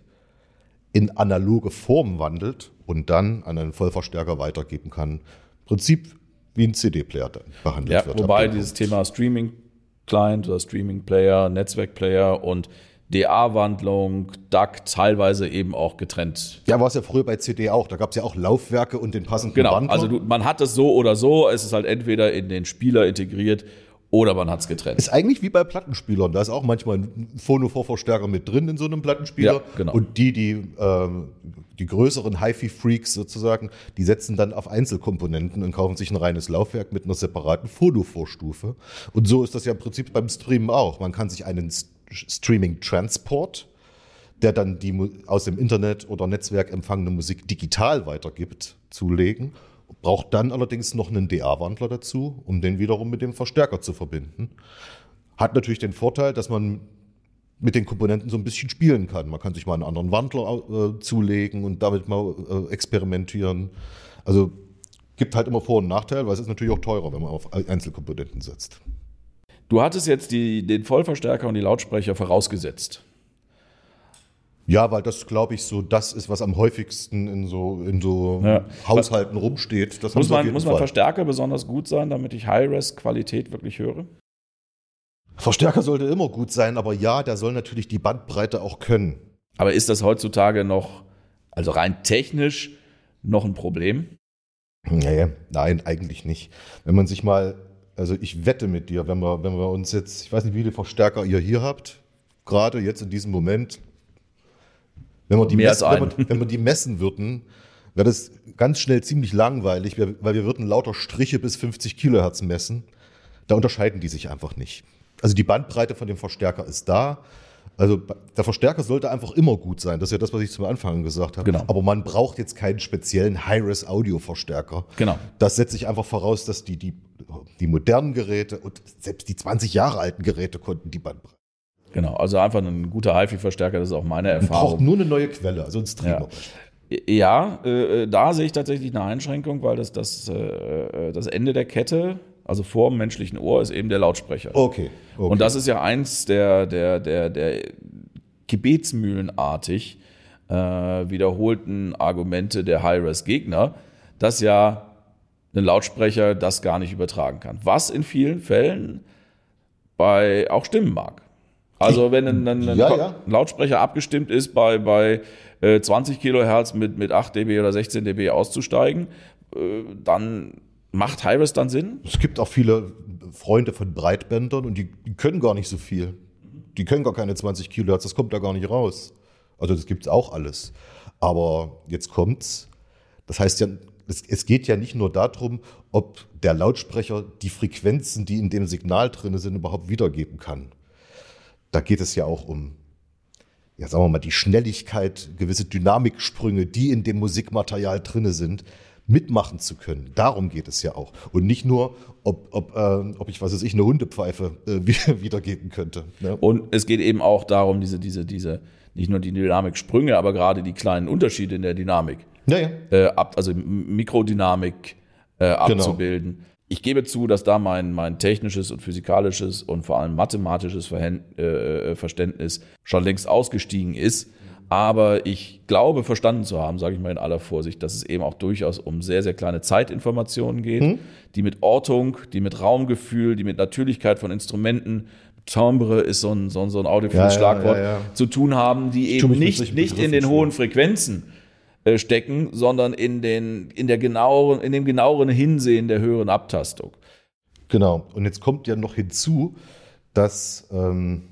in analoge Form wandelt und dann an einen Vollverstärker weitergeben kann. Prinzip wie ein CD-Player behandelt ja, wird. Wobei dieses Thema Streaming-Client oder Streaming-Player, Netzwerk-Player und DA-Wandlung, DAC teilweise eben auch getrennt. Ja, war es ja früher bei CD auch. Da gab es ja auch Laufwerke und den passenden genau, Wandler. Also du, man hat es so oder so. Es ist halt entweder in den Spieler integriert oder man hat es getrennt. Ist eigentlich wie bei Plattenspielern. Da ist auch manchmal ein Phono-Vorverstärker mit drin in so einem Plattenspieler. Ja, genau. Und die, die, ähm, die größeren HiFi-Freaks sozusagen, die setzen dann auf Einzelkomponenten und kaufen sich ein reines Laufwerk mit einer separaten Phono-Vorstufe. Und so ist das ja im Prinzip beim Streamen auch. Man kann sich einen Streaming-Transport der dann die aus dem Internet oder Netzwerk empfangene Musik digital weitergibt, zulegen braucht dann allerdings noch einen DA-Wandler dazu, um den wiederum mit dem Verstärker zu verbinden. Hat natürlich den Vorteil, dass man mit den Komponenten so ein bisschen spielen kann. Man kann sich mal einen anderen Wandler äh, zulegen und damit mal äh, experimentieren. Also gibt halt immer Vor- und Nachteile, weil es ist natürlich auch teurer, wenn man auf Einzelkomponenten setzt. Du hattest jetzt die, den Vollverstärker und die Lautsprecher vorausgesetzt. Ja, weil das, glaube ich, so das ist, was am häufigsten in so, in so ja. Haushalten rumsteht. Das muss man, muss man Verstärker besonders gut sein, damit ich High-Res-Qualität wirklich höre? Verstärker sollte immer gut sein, aber ja, der soll natürlich die Bandbreite auch können. Aber ist das heutzutage noch, also rein technisch, noch ein Problem? Nee, nein, eigentlich nicht. Wenn man sich mal, also ich wette mit dir, wenn wir, wenn wir uns jetzt, ich weiß nicht, wie viele Verstärker ihr hier habt, gerade jetzt in diesem Moment, wenn wir die, messen, wenn wir, wenn wir die messen würden, wäre das ganz schnell ziemlich langweilig, weil wir würden lauter Striche bis 50 Kilohertz messen. Da unterscheiden die sich einfach nicht. Also die Bandbreite von dem Verstärker ist da. Also der Verstärker sollte einfach immer gut sein. Das ist ja das, was ich zum Anfang gesagt habe. Genau. Aber man braucht jetzt keinen speziellen High-Res-Audio-Verstärker. Genau. Das setze ich einfach voraus, dass die, die, die modernen Geräte und selbst die 20 Jahre alten Geräte konnten die Bandbreite. Genau, also einfach ein guter HiFi-Verstärker, das ist auch meine Erfahrung. Braucht nur eine neue Quelle, also ein Streamer. Ja. Ja, äh, da sehe ich tatsächlich eine Einschränkung, weil das, das, äh, das Ende der Kette, also vor dem menschlichen Ohr, ist eben der Lautsprecher. Okay. okay. Und das ist ja eins der, der, der, der gebetsmühlenartig äh, wiederholten Argumente der High-Res-Gegner, dass ja ein Lautsprecher das gar nicht übertragen kann. Was in vielen Fällen bei auch stimmen mag. Also wenn ein, ein, ein ja, ja. Lautsprecher abgestimmt ist, bei, bei 20 äh, Kilohertz mit, mit 8 dB oder 16 dB auszusteigen, äh, dann macht Hi-Res dann Sinn? Es gibt auch viele Freunde von Breitbändern und die, die, können gar nicht so viel. Die können gar keine 20 Kilohertz, das kommt da gar nicht raus. Also das gibt es auch alles. Aber jetzt kommt's. Das heißt ja, es, es, geht ja nicht nur darum, ob der Lautsprecher die Frequenzen, die in dem Signal drin sind, überhaupt wiedergeben kann da geht es ja auch um, ja, sagen wir mal, die Schnelligkeit, gewisse Dynamiksprünge, die in dem Musikmaterial drinne sind, mitmachen zu können. Darum geht es ja auch. Und nicht nur, ob, ob, äh, ob ich, was weiß ich, eine Hundepfeife äh, wiedergeben könnte. Ne? Und es geht eben auch darum, diese, diese, diese, nicht nur die Dynamiksprünge, aber gerade die kleinen Unterschiede in der Dynamik. Ja, ja. Äh, ab, also Mikrodynamik äh, genau. abzubilden. Genau. Ich gebe zu, dass da mein, mein technisches und physikalisches und vor allem mathematisches äh, Verständnis schon längst ausgestiegen ist. Aber ich glaube, verstanden zu haben, sage ich mal in aller Vorsicht, dass es eben auch durchaus um sehr, sehr kleine Zeitinformationen geht, hm? die mit Ortung, die mit Raumgefühl, die mit Natürlichkeit von Instrumenten, Timbre ist so ein, so ein, so ein audiophiles ja, Schlagwort, ja, ja, zu tun haben, die eben nicht, nicht in den hohen Frequenzen äh, stecken, sondern in, den, in, der genaueren, in dem genaueren Hinsehen der höheren Abtastung. Genau. Und jetzt kommt ja noch hinzu, dass ähm,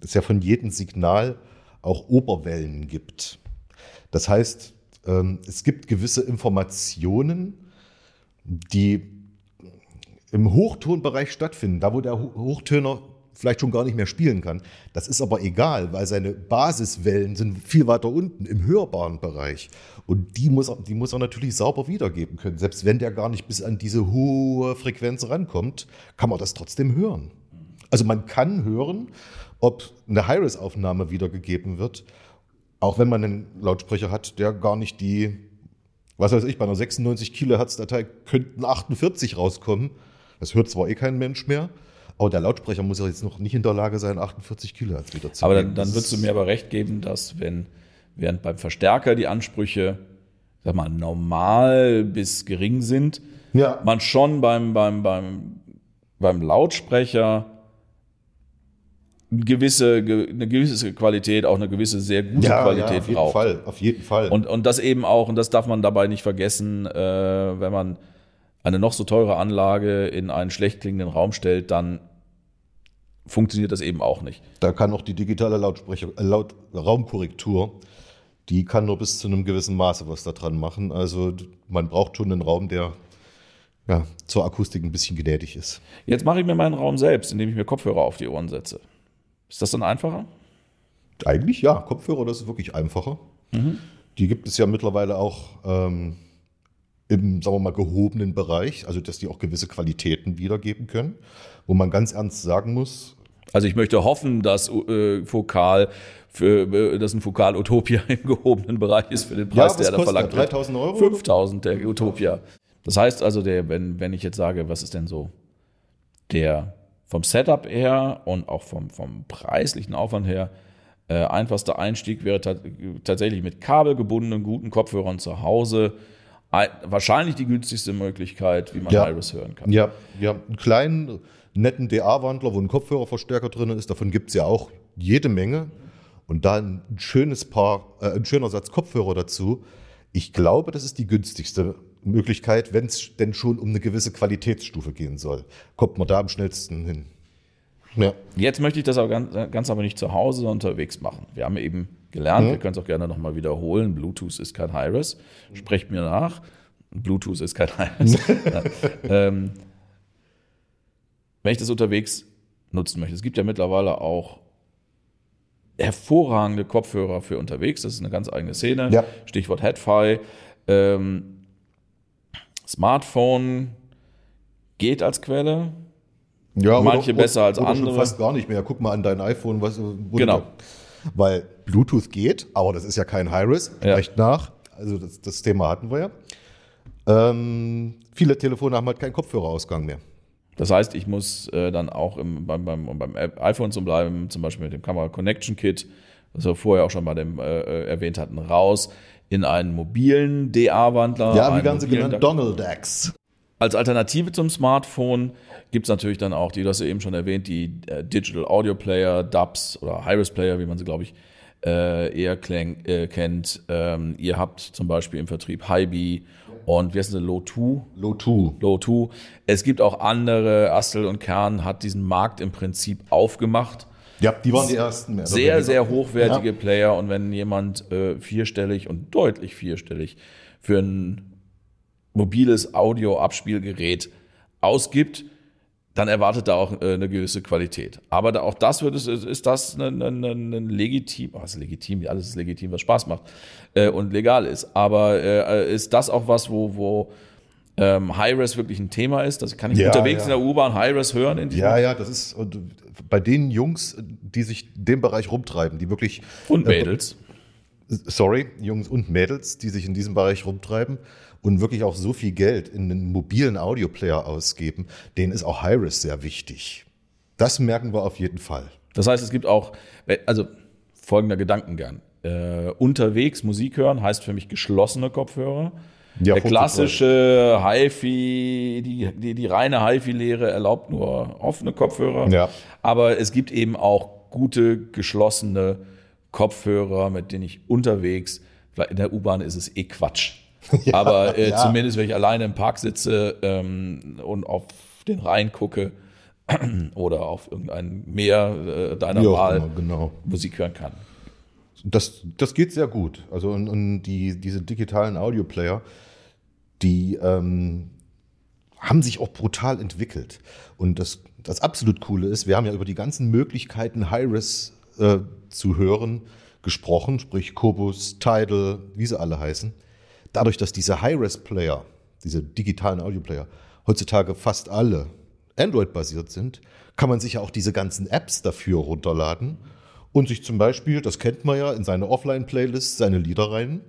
es ja von jedem Signal auch Oberwellen gibt. Das heißt, ähm, es gibt gewisse Informationen, die im Hochtonbereich stattfinden, da wo der Hochtöner vielleicht schon gar nicht mehr spielen kann. Das ist aber egal, weil seine Basiswellen sind viel weiter unten im hörbaren Bereich. Und die muss, die muss er natürlich sauber wiedergeben können. Selbst wenn der gar nicht bis an diese hohe Frequenz rankommt, kann man das trotzdem hören. Also man kann hören, ob eine Hi-Res-Aufnahme wiedergegeben wird, auch wenn man einen Lautsprecher hat, der gar nicht die, was weiß ich, bei einer 96 Kilohertz-Datei könnten 48 rauskommen. Das hört zwar eh kein Mensch mehr, aber der Lautsprecher muss ja jetzt noch nicht in der Lage sein, 48 Kilohertz wieder zu Aber dann, dann würdest du mir aber recht geben, dass wenn, während beim Verstärker die Ansprüche, sag mal, normal bis gering sind, ja. man schon beim, beim, beim, beim Lautsprecher gewisse, eine gewisse Qualität, auch eine gewisse sehr gute ja, Qualität ja, auf jeden braucht. Fall, auf jeden Fall. Und, und das eben auch, und das darf man dabei nicht vergessen, äh, wenn man eine noch so teure Anlage in einen schlecht klingenden Raum stellt, dann funktioniert das eben auch nicht. Da kann auch die digitale Lautsprecher, äh, Laut, Raumkorrektur, die kann nur bis zu einem gewissen Maße was da dran machen. Also man braucht schon einen Raum, der ja, zur Akustik ein bisschen gnädig ist. Jetzt mache ich mir meinen Raum selbst, indem ich mir Kopfhörer auf die Ohren setze. Ist das dann einfacher? Eigentlich ja. Kopfhörer, das ist wirklich einfacher. Mhm. Die gibt es ja mittlerweile auch ähm, im, sagen wir mal, gehobenen Bereich, also dass die auch gewisse Qualitäten wiedergeben können, wo man ganz ernst sagen muss. Also ich möchte hoffen, dass äh, Fokal für, äh, dass ein Fokal Utopia im gehobenen Bereich ist für den Preis, ja, der da verlangt wird. 3000 Euro? 5000 der Utopia. Das heißt also, der, wenn, wenn ich jetzt sage, was ist denn so der vom Setup her und auch vom, vom preislichen Aufwand her äh, einfachster Einstieg wäre tatsächlich mit kabelgebundenen guten Kopfhörern zu Hause wahrscheinlich die günstigste Möglichkeit, wie man ja. Iris hören kann. Ja, ja, einen kleinen, netten DA-Wandler, wo ein Kopfhörerverstärker drin ist, davon gibt es ja auch jede Menge. Und da ein schönes Paar, äh, ein schöner Satz Kopfhörer dazu. Ich glaube, das ist die günstigste Möglichkeit, wenn es denn schon um eine gewisse Qualitätsstufe gehen soll. Kommt man da am schnellsten hin. Ja. Jetzt möchte ich das aber ganz, ganz aber nicht zu Hause, sondern unterwegs machen. Wir haben eben gelernt, mhm. wir können es auch gerne nochmal wiederholen. Bluetooth ist kein Hi-Res. Sprecht mir nach. Bluetooth ist kein Hi-Res. ähm, wenn ich das unterwegs nutzen möchte. Es gibt ja mittlerweile auch hervorragende Kopfhörer für unterwegs. Das ist eine ganz eigene Szene. Ja. Stichwort Headfi. Ähm, Smartphone geht als Quelle. Ja, Manche oder, besser als oder andere. Schon fast gar nicht mehr. Guck mal an dein iPhone, was genau. Da, weil Bluetooth geht, aber das ist ja kein Hi-Res, ja. recht nach. Also das, das, Thema hatten wir ja. Ähm, viele Telefone haben halt keinen Kopfhörerausgang mehr. Das heißt, ich muss äh, dann auch im, beim, beim, beim iPhone zum bleiben, zum Beispiel mit dem Kamera Connection Kit, das wir vorher auch schon bei dem äh, äh erwähnt hatten, raus in einen mobilen DA-Wandler. Ja, wie werden sie genannt? Dongle Decks. Als Alternative zum Smartphone gibt es natürlich dann auch, die du hast ja eben schon erwähnt, die äh, Digital Audio Player, DABs oder Hi-Res Player, wie man sie, glaube ich, äh, eher kläng, äh, kennt. Ähm, ihr habt zum Beispiel im Vertrieb Hibi und wie heißt es, Low2? Low2. Low2. Es gibt auch andere, Astel und Kern hat diesen Markt im Prinzip aufgemacht. Ja, die waren die ersten. Mehr sehr, sehr hochwertige ja. Player und wenn jemand äh, vierstellig und deutlich vierstellig für ein mobiles Audio-Abspielgerät ausgibt, dann erwartet da auch äh, eine gewisse Qualität. Aber da, auch das wird es, ist das ein, ein, ein legitim, was oh, legitim, alles ist legitim, was Spaß macht äh, und legal ist. Aber äh, ist das auch was, wo, wo ähm, Hi-Res wirklich ein Thema ist? Das kann ich ja, unterwegs ja. in der U-Bahn Hi-Res hören? In ja, ja, das ist bei den Jungs, die sich dem Bereich rumtreiben, die wirklich. Und Mädels. sorry, Jungs und Mädels, die sich in diesem Bereich rumtreiben und wirklich auch so viel Geld in einen mobilen Audioplayer ausgeben, denen ist auch Hi-Res sehr wichtig. Das merken wir auf jeden Fall. Das heißt, es gibt auch, also folgender Gedankengang. Äh, unterwegs Musik hören heißt für mich geschlossene Kopfhörer. Ja, Der klassische HiFi, die, die, die reine HiFi-Lehre erlaubt nur offene Kopfhörer. Ja. Aber es gibt eben auch gute, geschlossene Kopfhörer, mit denen ich unterwegs in der U-Bahn ist es eh Quatsch. Ja, Aber äh, ja. zumindest, wenn ich alleine im Park sitze ähm, und auf den Rhein gucke oder auf irgendein Meer äh, deiner Wahl immer, genau. Musik hören kann. Das, das geht sehr gut. Also und, und die, diese digitalen Audioplayer, die ähm, haben sich auch brutal entwickelt. Und das, das absolut Coole ist, wir haben ja über die ganzen Möglichkeiten, Hi-Res äh, zu hören, gesprochen, sprich Kobus, Tidal, wie sie alle heißen. Dadurch, dass diese High-Res-Player, diese digitalen Audio-Player, heutzutage fast alle Android-basiert sind, kann man sich ja auch diese ganzen Apps dafür runterladen und sich zum Beispiel, das kennt man ja, in seine Offline-Playlist seine Lieder rein.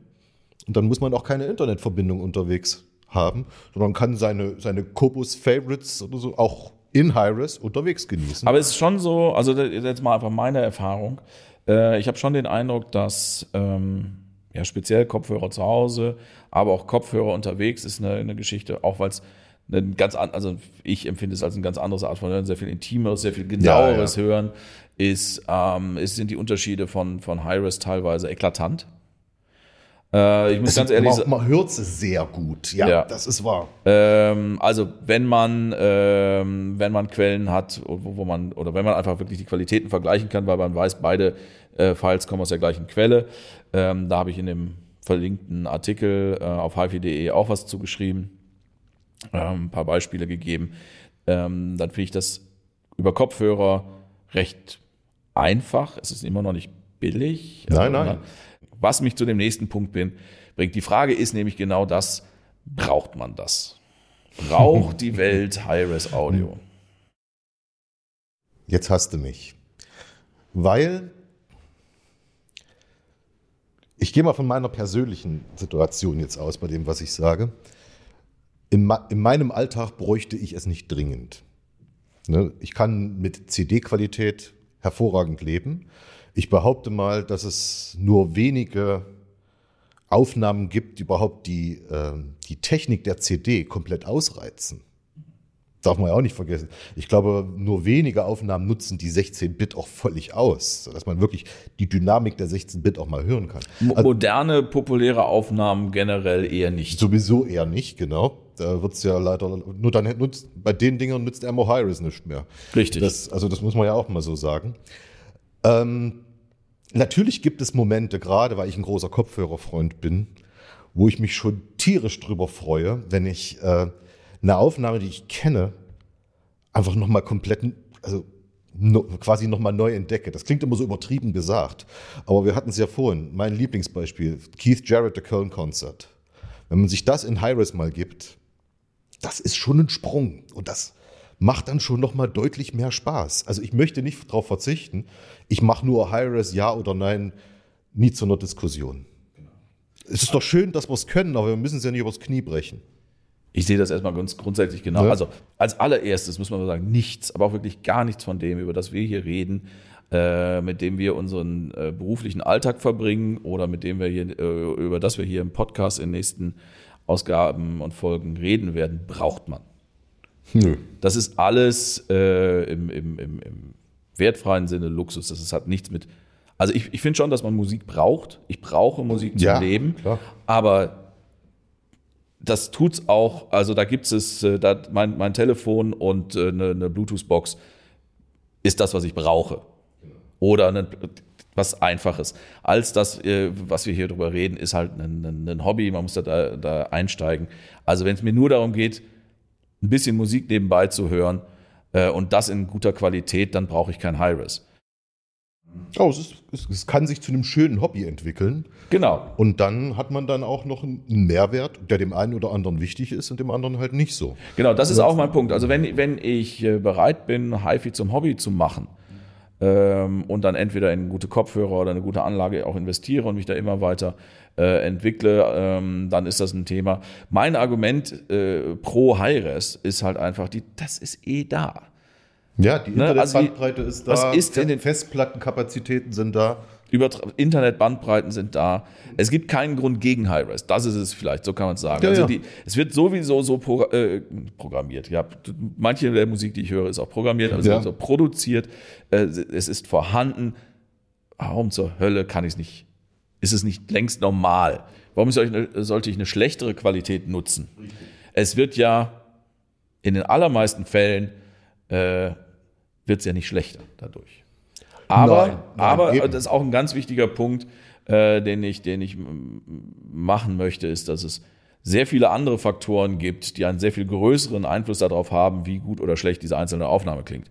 Und dann muss man auch keine Internetverbindung unterwegs haben, sondern kann seine, seine Kobus Favorites oder so auch in Hi-Res unterwegs genießen. Aber es ist schon so, also jetzt mal einfach meine Erfahrung. Äh, ich habe schon den Eindruck, dass ähm, ja speziell Kopfhörer zu Hause, aber auch Kopfhörer unterwegs ist eine, eine Geschichte, auch weil es ein ganz also ich empfinde es als eine ganz andere Art von Hören, sehr viel intimeres, sehr viel genaueres ja, ja. Hören ist, ähm, ist, sind die Unterschiede von, von Hi-Res teilweise eklatant. Äh, ich muss es ganz ehrlich sagen. Man hört es sehr gut, ja, ja, das ist wahr. Ähm, also wenn man, ähm, wenn man Quellen hat, wo, wo, man, oder wenn man einfach wirklich die Qualitäten vergleichen kann, weil man weiß, beide äh, Files kommen aus der gleichen Quelle. Ähm, da habe ich in dem verlinkten Artikel äh, auf hifi.de auch was zugeschrieben, ähm, ein paar Beispiele gegeben. Ähm, dann finde ich das über Kopfhörer recht einfach. Es ist immer noch nicht billig. Nein, also, nein. Was mich zu dem nächsten Punkt bringt. Die Frage ist nämlich genau das, braucht man das? Braucht die Welt Hi-Res Audio? Jetzt hast du mich. Weil ich gehe mal von meiner persönlichen Situation jetzt aus bei dem, was ich sage. In, in meinem Alltag bräuchte ich es nicht dringend. Ne? Ich kann mit CD-Qualität hervorragend leben. Ich behaupte mal, dass es nur wenige Aufnahmen gibt, die überhaupt die, äh, die Technik der CD komplett ausreizen. Darf man ja auch nicht vergessen. Ich glaube, nur wenige Aufnahmen nutzen die 16-Bit auch völlig aus, sodass man wirklich die Dynamik der 16-Bit auch mal hören kann. Also, Moderne, populäre Aufnahmen generell eher nicht. Sowieso eher nicht, genau. Da wird es ja leider, nur dann nutzt, bei den Dingern nützt Ammo Hi-Res nicht mehr. Richtig. Das, also das muss man ja auch mal so sagen. Ähm, natürlich gibt es Momente, gerade weil ich ein großer Kopfhörerfreund bin, wo ich mich schon tierisch drüber freue, wenn ich äh, eine Aufnahme, die ich kenne, einfach nochmal komplett, also no, quasi nochmal neu entdecke. Das klingt immer so übertrieben gesagt, aber wir hatten es ja vorhin. Mein Lieblingsbeispiel, Keith Jarrett, The Köln Concert. Wenn man sich das in Hi-Res mal gibt, das ist schon ein Sprung und das macht dann schon nochmal deutlich mehr Spaß. Also ich möchte nicht darauf verzichten. Ich mache nur Hi-Res, ja oder nein, nie zu einer Diskussion. Es ist doch schön, dass wir es können, aber wir müssen es ja nicht übers Knie brechen. Ich sehe das erstmal ganz grundsätzlich genau. Ja. Also als allererstes muss man sagen, nichts, aber auch wirklich gar nichts von dem, über das wir hier reden, äh, mit dem wir unseren äh, beruflichen Alltag verbringen oder mit dem wir hier, äh, über das wir hier im Podcast in den nächsten Ausgaben und Folgen reden werden, braucht man. Nö. Das ist alles äh, im, im, im, im, wertfreien Sinne Luxus. Das ist, hat nichts mit. Also ich, ich finde schon, dass man Musik braucht. Ich brauche Musik zum ja, Leben. Klar. Aber das tut's auch. Also da gibt es äh, da mein, mein Telefon und äh, eine, eine Bluetooth-Box ist das, was ich brauche. Oder eine, was Einfaches. Als das, äh, was wir hier drüber reden, ist halt ein, ein, ein Hobby. Man muss da, da einsteigen. Also wenn es mir nur darum geht, ein bisschen Musik nebenbei zu hören äh, und das in guter Qualität, dann brauche ich kein Hi-Res. Oh, es, ist, es, es, kann sich zu einem schönen Hobby entwickeln. Genau. Und dann hat man dann auch noch einen Mehrwert, der dem einen oder anderen wichtig ist und dem anderen halt nicht so. Genau, das ist auch mein Punkt. Also wenn, wenn ich äh, bereit bin, HiFi zum Hobby zu machen ähm, und dann entweder in gute Kopfhörer oder eine gute Anlage auch investiere und mich da immer weiter äh, entwickle, ähm, dann ist das ein Thema. Mein Argument äh, pro Hi-Res ist halt einfach, die, das ist eh da. Ja, die Internetbandbreite ne? also, ist da, was ist in Festplattenkapazitäten sind da. Über Internetbandbreiten sind da. Es gibt keinen Grund gegen Hi-Res. Das ist es vielleicht, so kann man es sagen. Ja, also die, es wird sowieso so pro, äh, programmiert. Ja, manche der Musik, die ich höre, ist auch programmiert, aber es ja. wird so produziert. Äh, es ist vorhanden. Warum zur Hölle kann ich es nicht ist es nicht längst normal? Warum sollte ich eine schlechtere Qualität nutzen? Es wird ja in den allermeisten Fällen äh, wird es ja nicht schlechter dadurch. Aber, nein, nein, aber das ist auch ein ganz wichtiger Punkt, äh, den, ich, den ich machen möchte, ist, dass es sehr viele andere Faktoren gibt, die einen sehr viel größeren Einfluss darauf haben, wie gut oder schlecht diese einzelne Aufnahme klingt.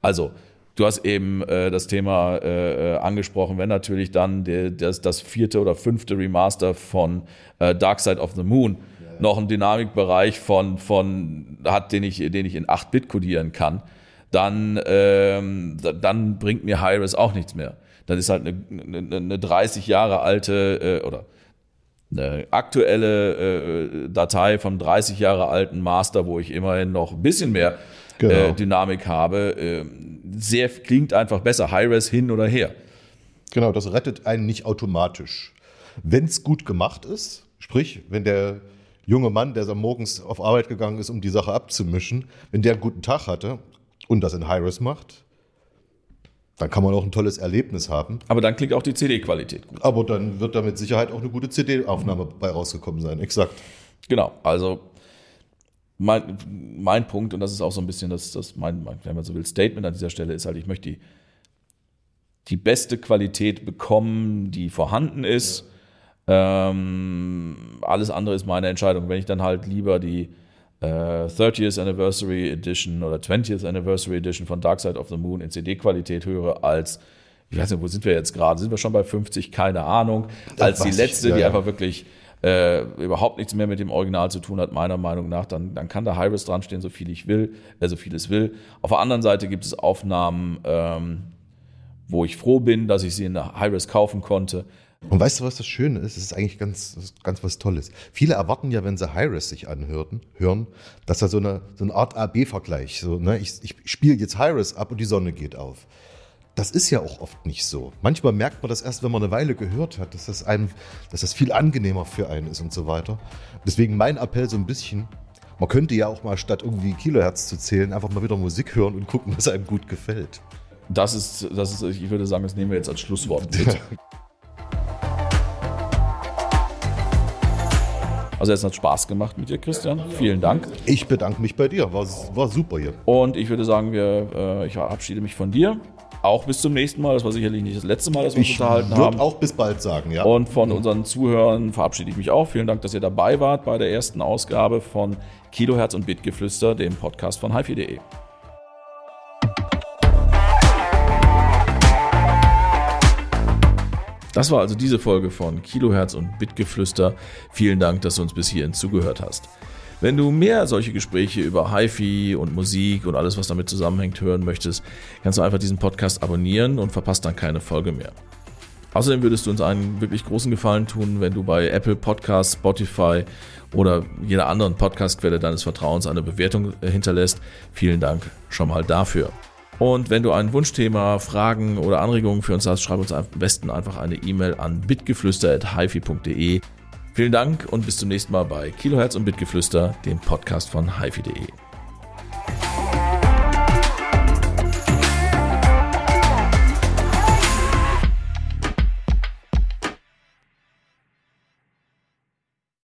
Also, du hast eben äh, das Thema äh, angesprochen, wenn natürlich dann der, das, das vierte oder fünfte Remaster von äh, Dark Side of the Moon noch einen Dynamikbereich von, von hat, den ich, den ich in 8-Bit codieren kann, dann, ähm, dann bringt mir Hi-Res auch nichts mehr. Dann ist halt eine, eine, eine 30 Jahre alte äh, oder eine aktuelle äh, Datei vom 30 Jahre alten Master, wo ich immerhin noch ein bisschen mehr genau. äh, Dynamik habe, äh, sehr klingt einfach besser. Hi-Res hin oder her. Genau, das rettet einen nicht automatisch. Wenn es gut gemacht ist, sprich, wenn der junge Mann, der morgens auf Arbeit gegangen ist, um die Sache abzumischen, wenn der einen guten Tag hatte und das in Hi-Res macht, dann kann man auch ein tolles Erlebnis haben. Aber dann klingt auch die CD-Qualität gut. Aber dann wird da mit Sicherheit auch eine gute CD-Aufnahme bei rausgekommen sein, exakt. Genau, also mein, mein Punkt, und das ist auch so ein bisschen das, das mein, wenn man so will, Statement an dieser Stelle, ist halt, ich möchte die, die beste Qualität bekommen, die vorhanden ist. Ja. Ähm, alles andere ist meine Entscheidung. Wenn ich dann halt lieber die äh, 30th Anniversary Edition oder 20th Anniversary Edition von Dark Side of the Moon in CD-Qualität höre als, ich weiß nicht, wo sind wir jetzt gerade? Sind wir schon bei 50? Keine Ahnung. Als die letzte, ich, ja, die ja. einfach wirklich äh, überhaupt nichts mehr mit dem Original zu tun hat, meiner Meinung nach, dann, dann kann da Hi-Res dran stehen, so viel ich will, äh, so viel es will. Auf der anderen Seite gibt es Aufnahmen, ähm, wo ich froh bin, dass ich sie in der Hi-Res kaufen konnte. Und weißt du, was das Schöne ist? Es ist eigentlich ganz, ganz was Tolles. Viele erwarten ja, wenn sie Hi-Res sich anhören, hören, dass da so eine, so eine Art A-B-Vergleich, so, ne? ich, ich spiele jetzt Hi-Res ab und die Sonne geht auf. Das ist ja auch oft nicht so. Manchmal merkt man das erst, wenn man eine Weile gehört hat, dass das, einem, dass das viel angenehmer für einen ist und so weiter. Deswegen mein Appell so ein bisschen, man könnte ja auch mal statt irgendwie Kilohertz zu zählen, einfach mal wieder Musik hören und gucken, was einem gut gefällt. Das ist, das ist ich würde sagen, das nehmen wir jetzt als Schlusswort mit. Also es hat Spaß gemacht mit dir, Christian. Vielen Dank. Ich bedanke mich bei dir. War, war super hier. Und ich würde sagen, wir, äh, ich verabschiede mich von dir. Auch bis zum nächsten Mal. Das war sicherlich nicht das letzte Mal, dass wir uns unterhalten haben. Ich auch bis bald sagen, ja. Und von unseren Zuhörern verabschiede ich mich auch. Vielen Dank, dass ihr dabei wart bei der ersten Ausgabe von Kilohertz und Bitgeflüster, dem Podcast von hifi.de. Das war also diese Folge von Kilohertz und Bitgeflüster. Vielen Dank, dass du uns bis hierhin zugehört hast. Wenn du mehr solche Gespräche über HiFi und Musik und alles, was damit zusammenhängt, hören möchtest, kannst du einfach diesen Podcast abonnieren und verpasst dann keine Folge mehr. Außerdem würdest du uns einen wirklich großen Gefallen tun, wenn du bei Apple Podcasts, Spotify oder jeder anderen Podcastquelle deines Vertrauens eine Bewertung hinterlässt. Vielen Dank schon mal dafür. Und wenn du ein Wunschthema, Fragen oder Anregungen für uns hast, schreib uns am besten einfach eine E-Mail an bitgeflüster.hifi.de. Vielen Dank und bis zum nächsten Mal bei Kilohertz und Bitgeflüster, dem Podcast von hifi.de.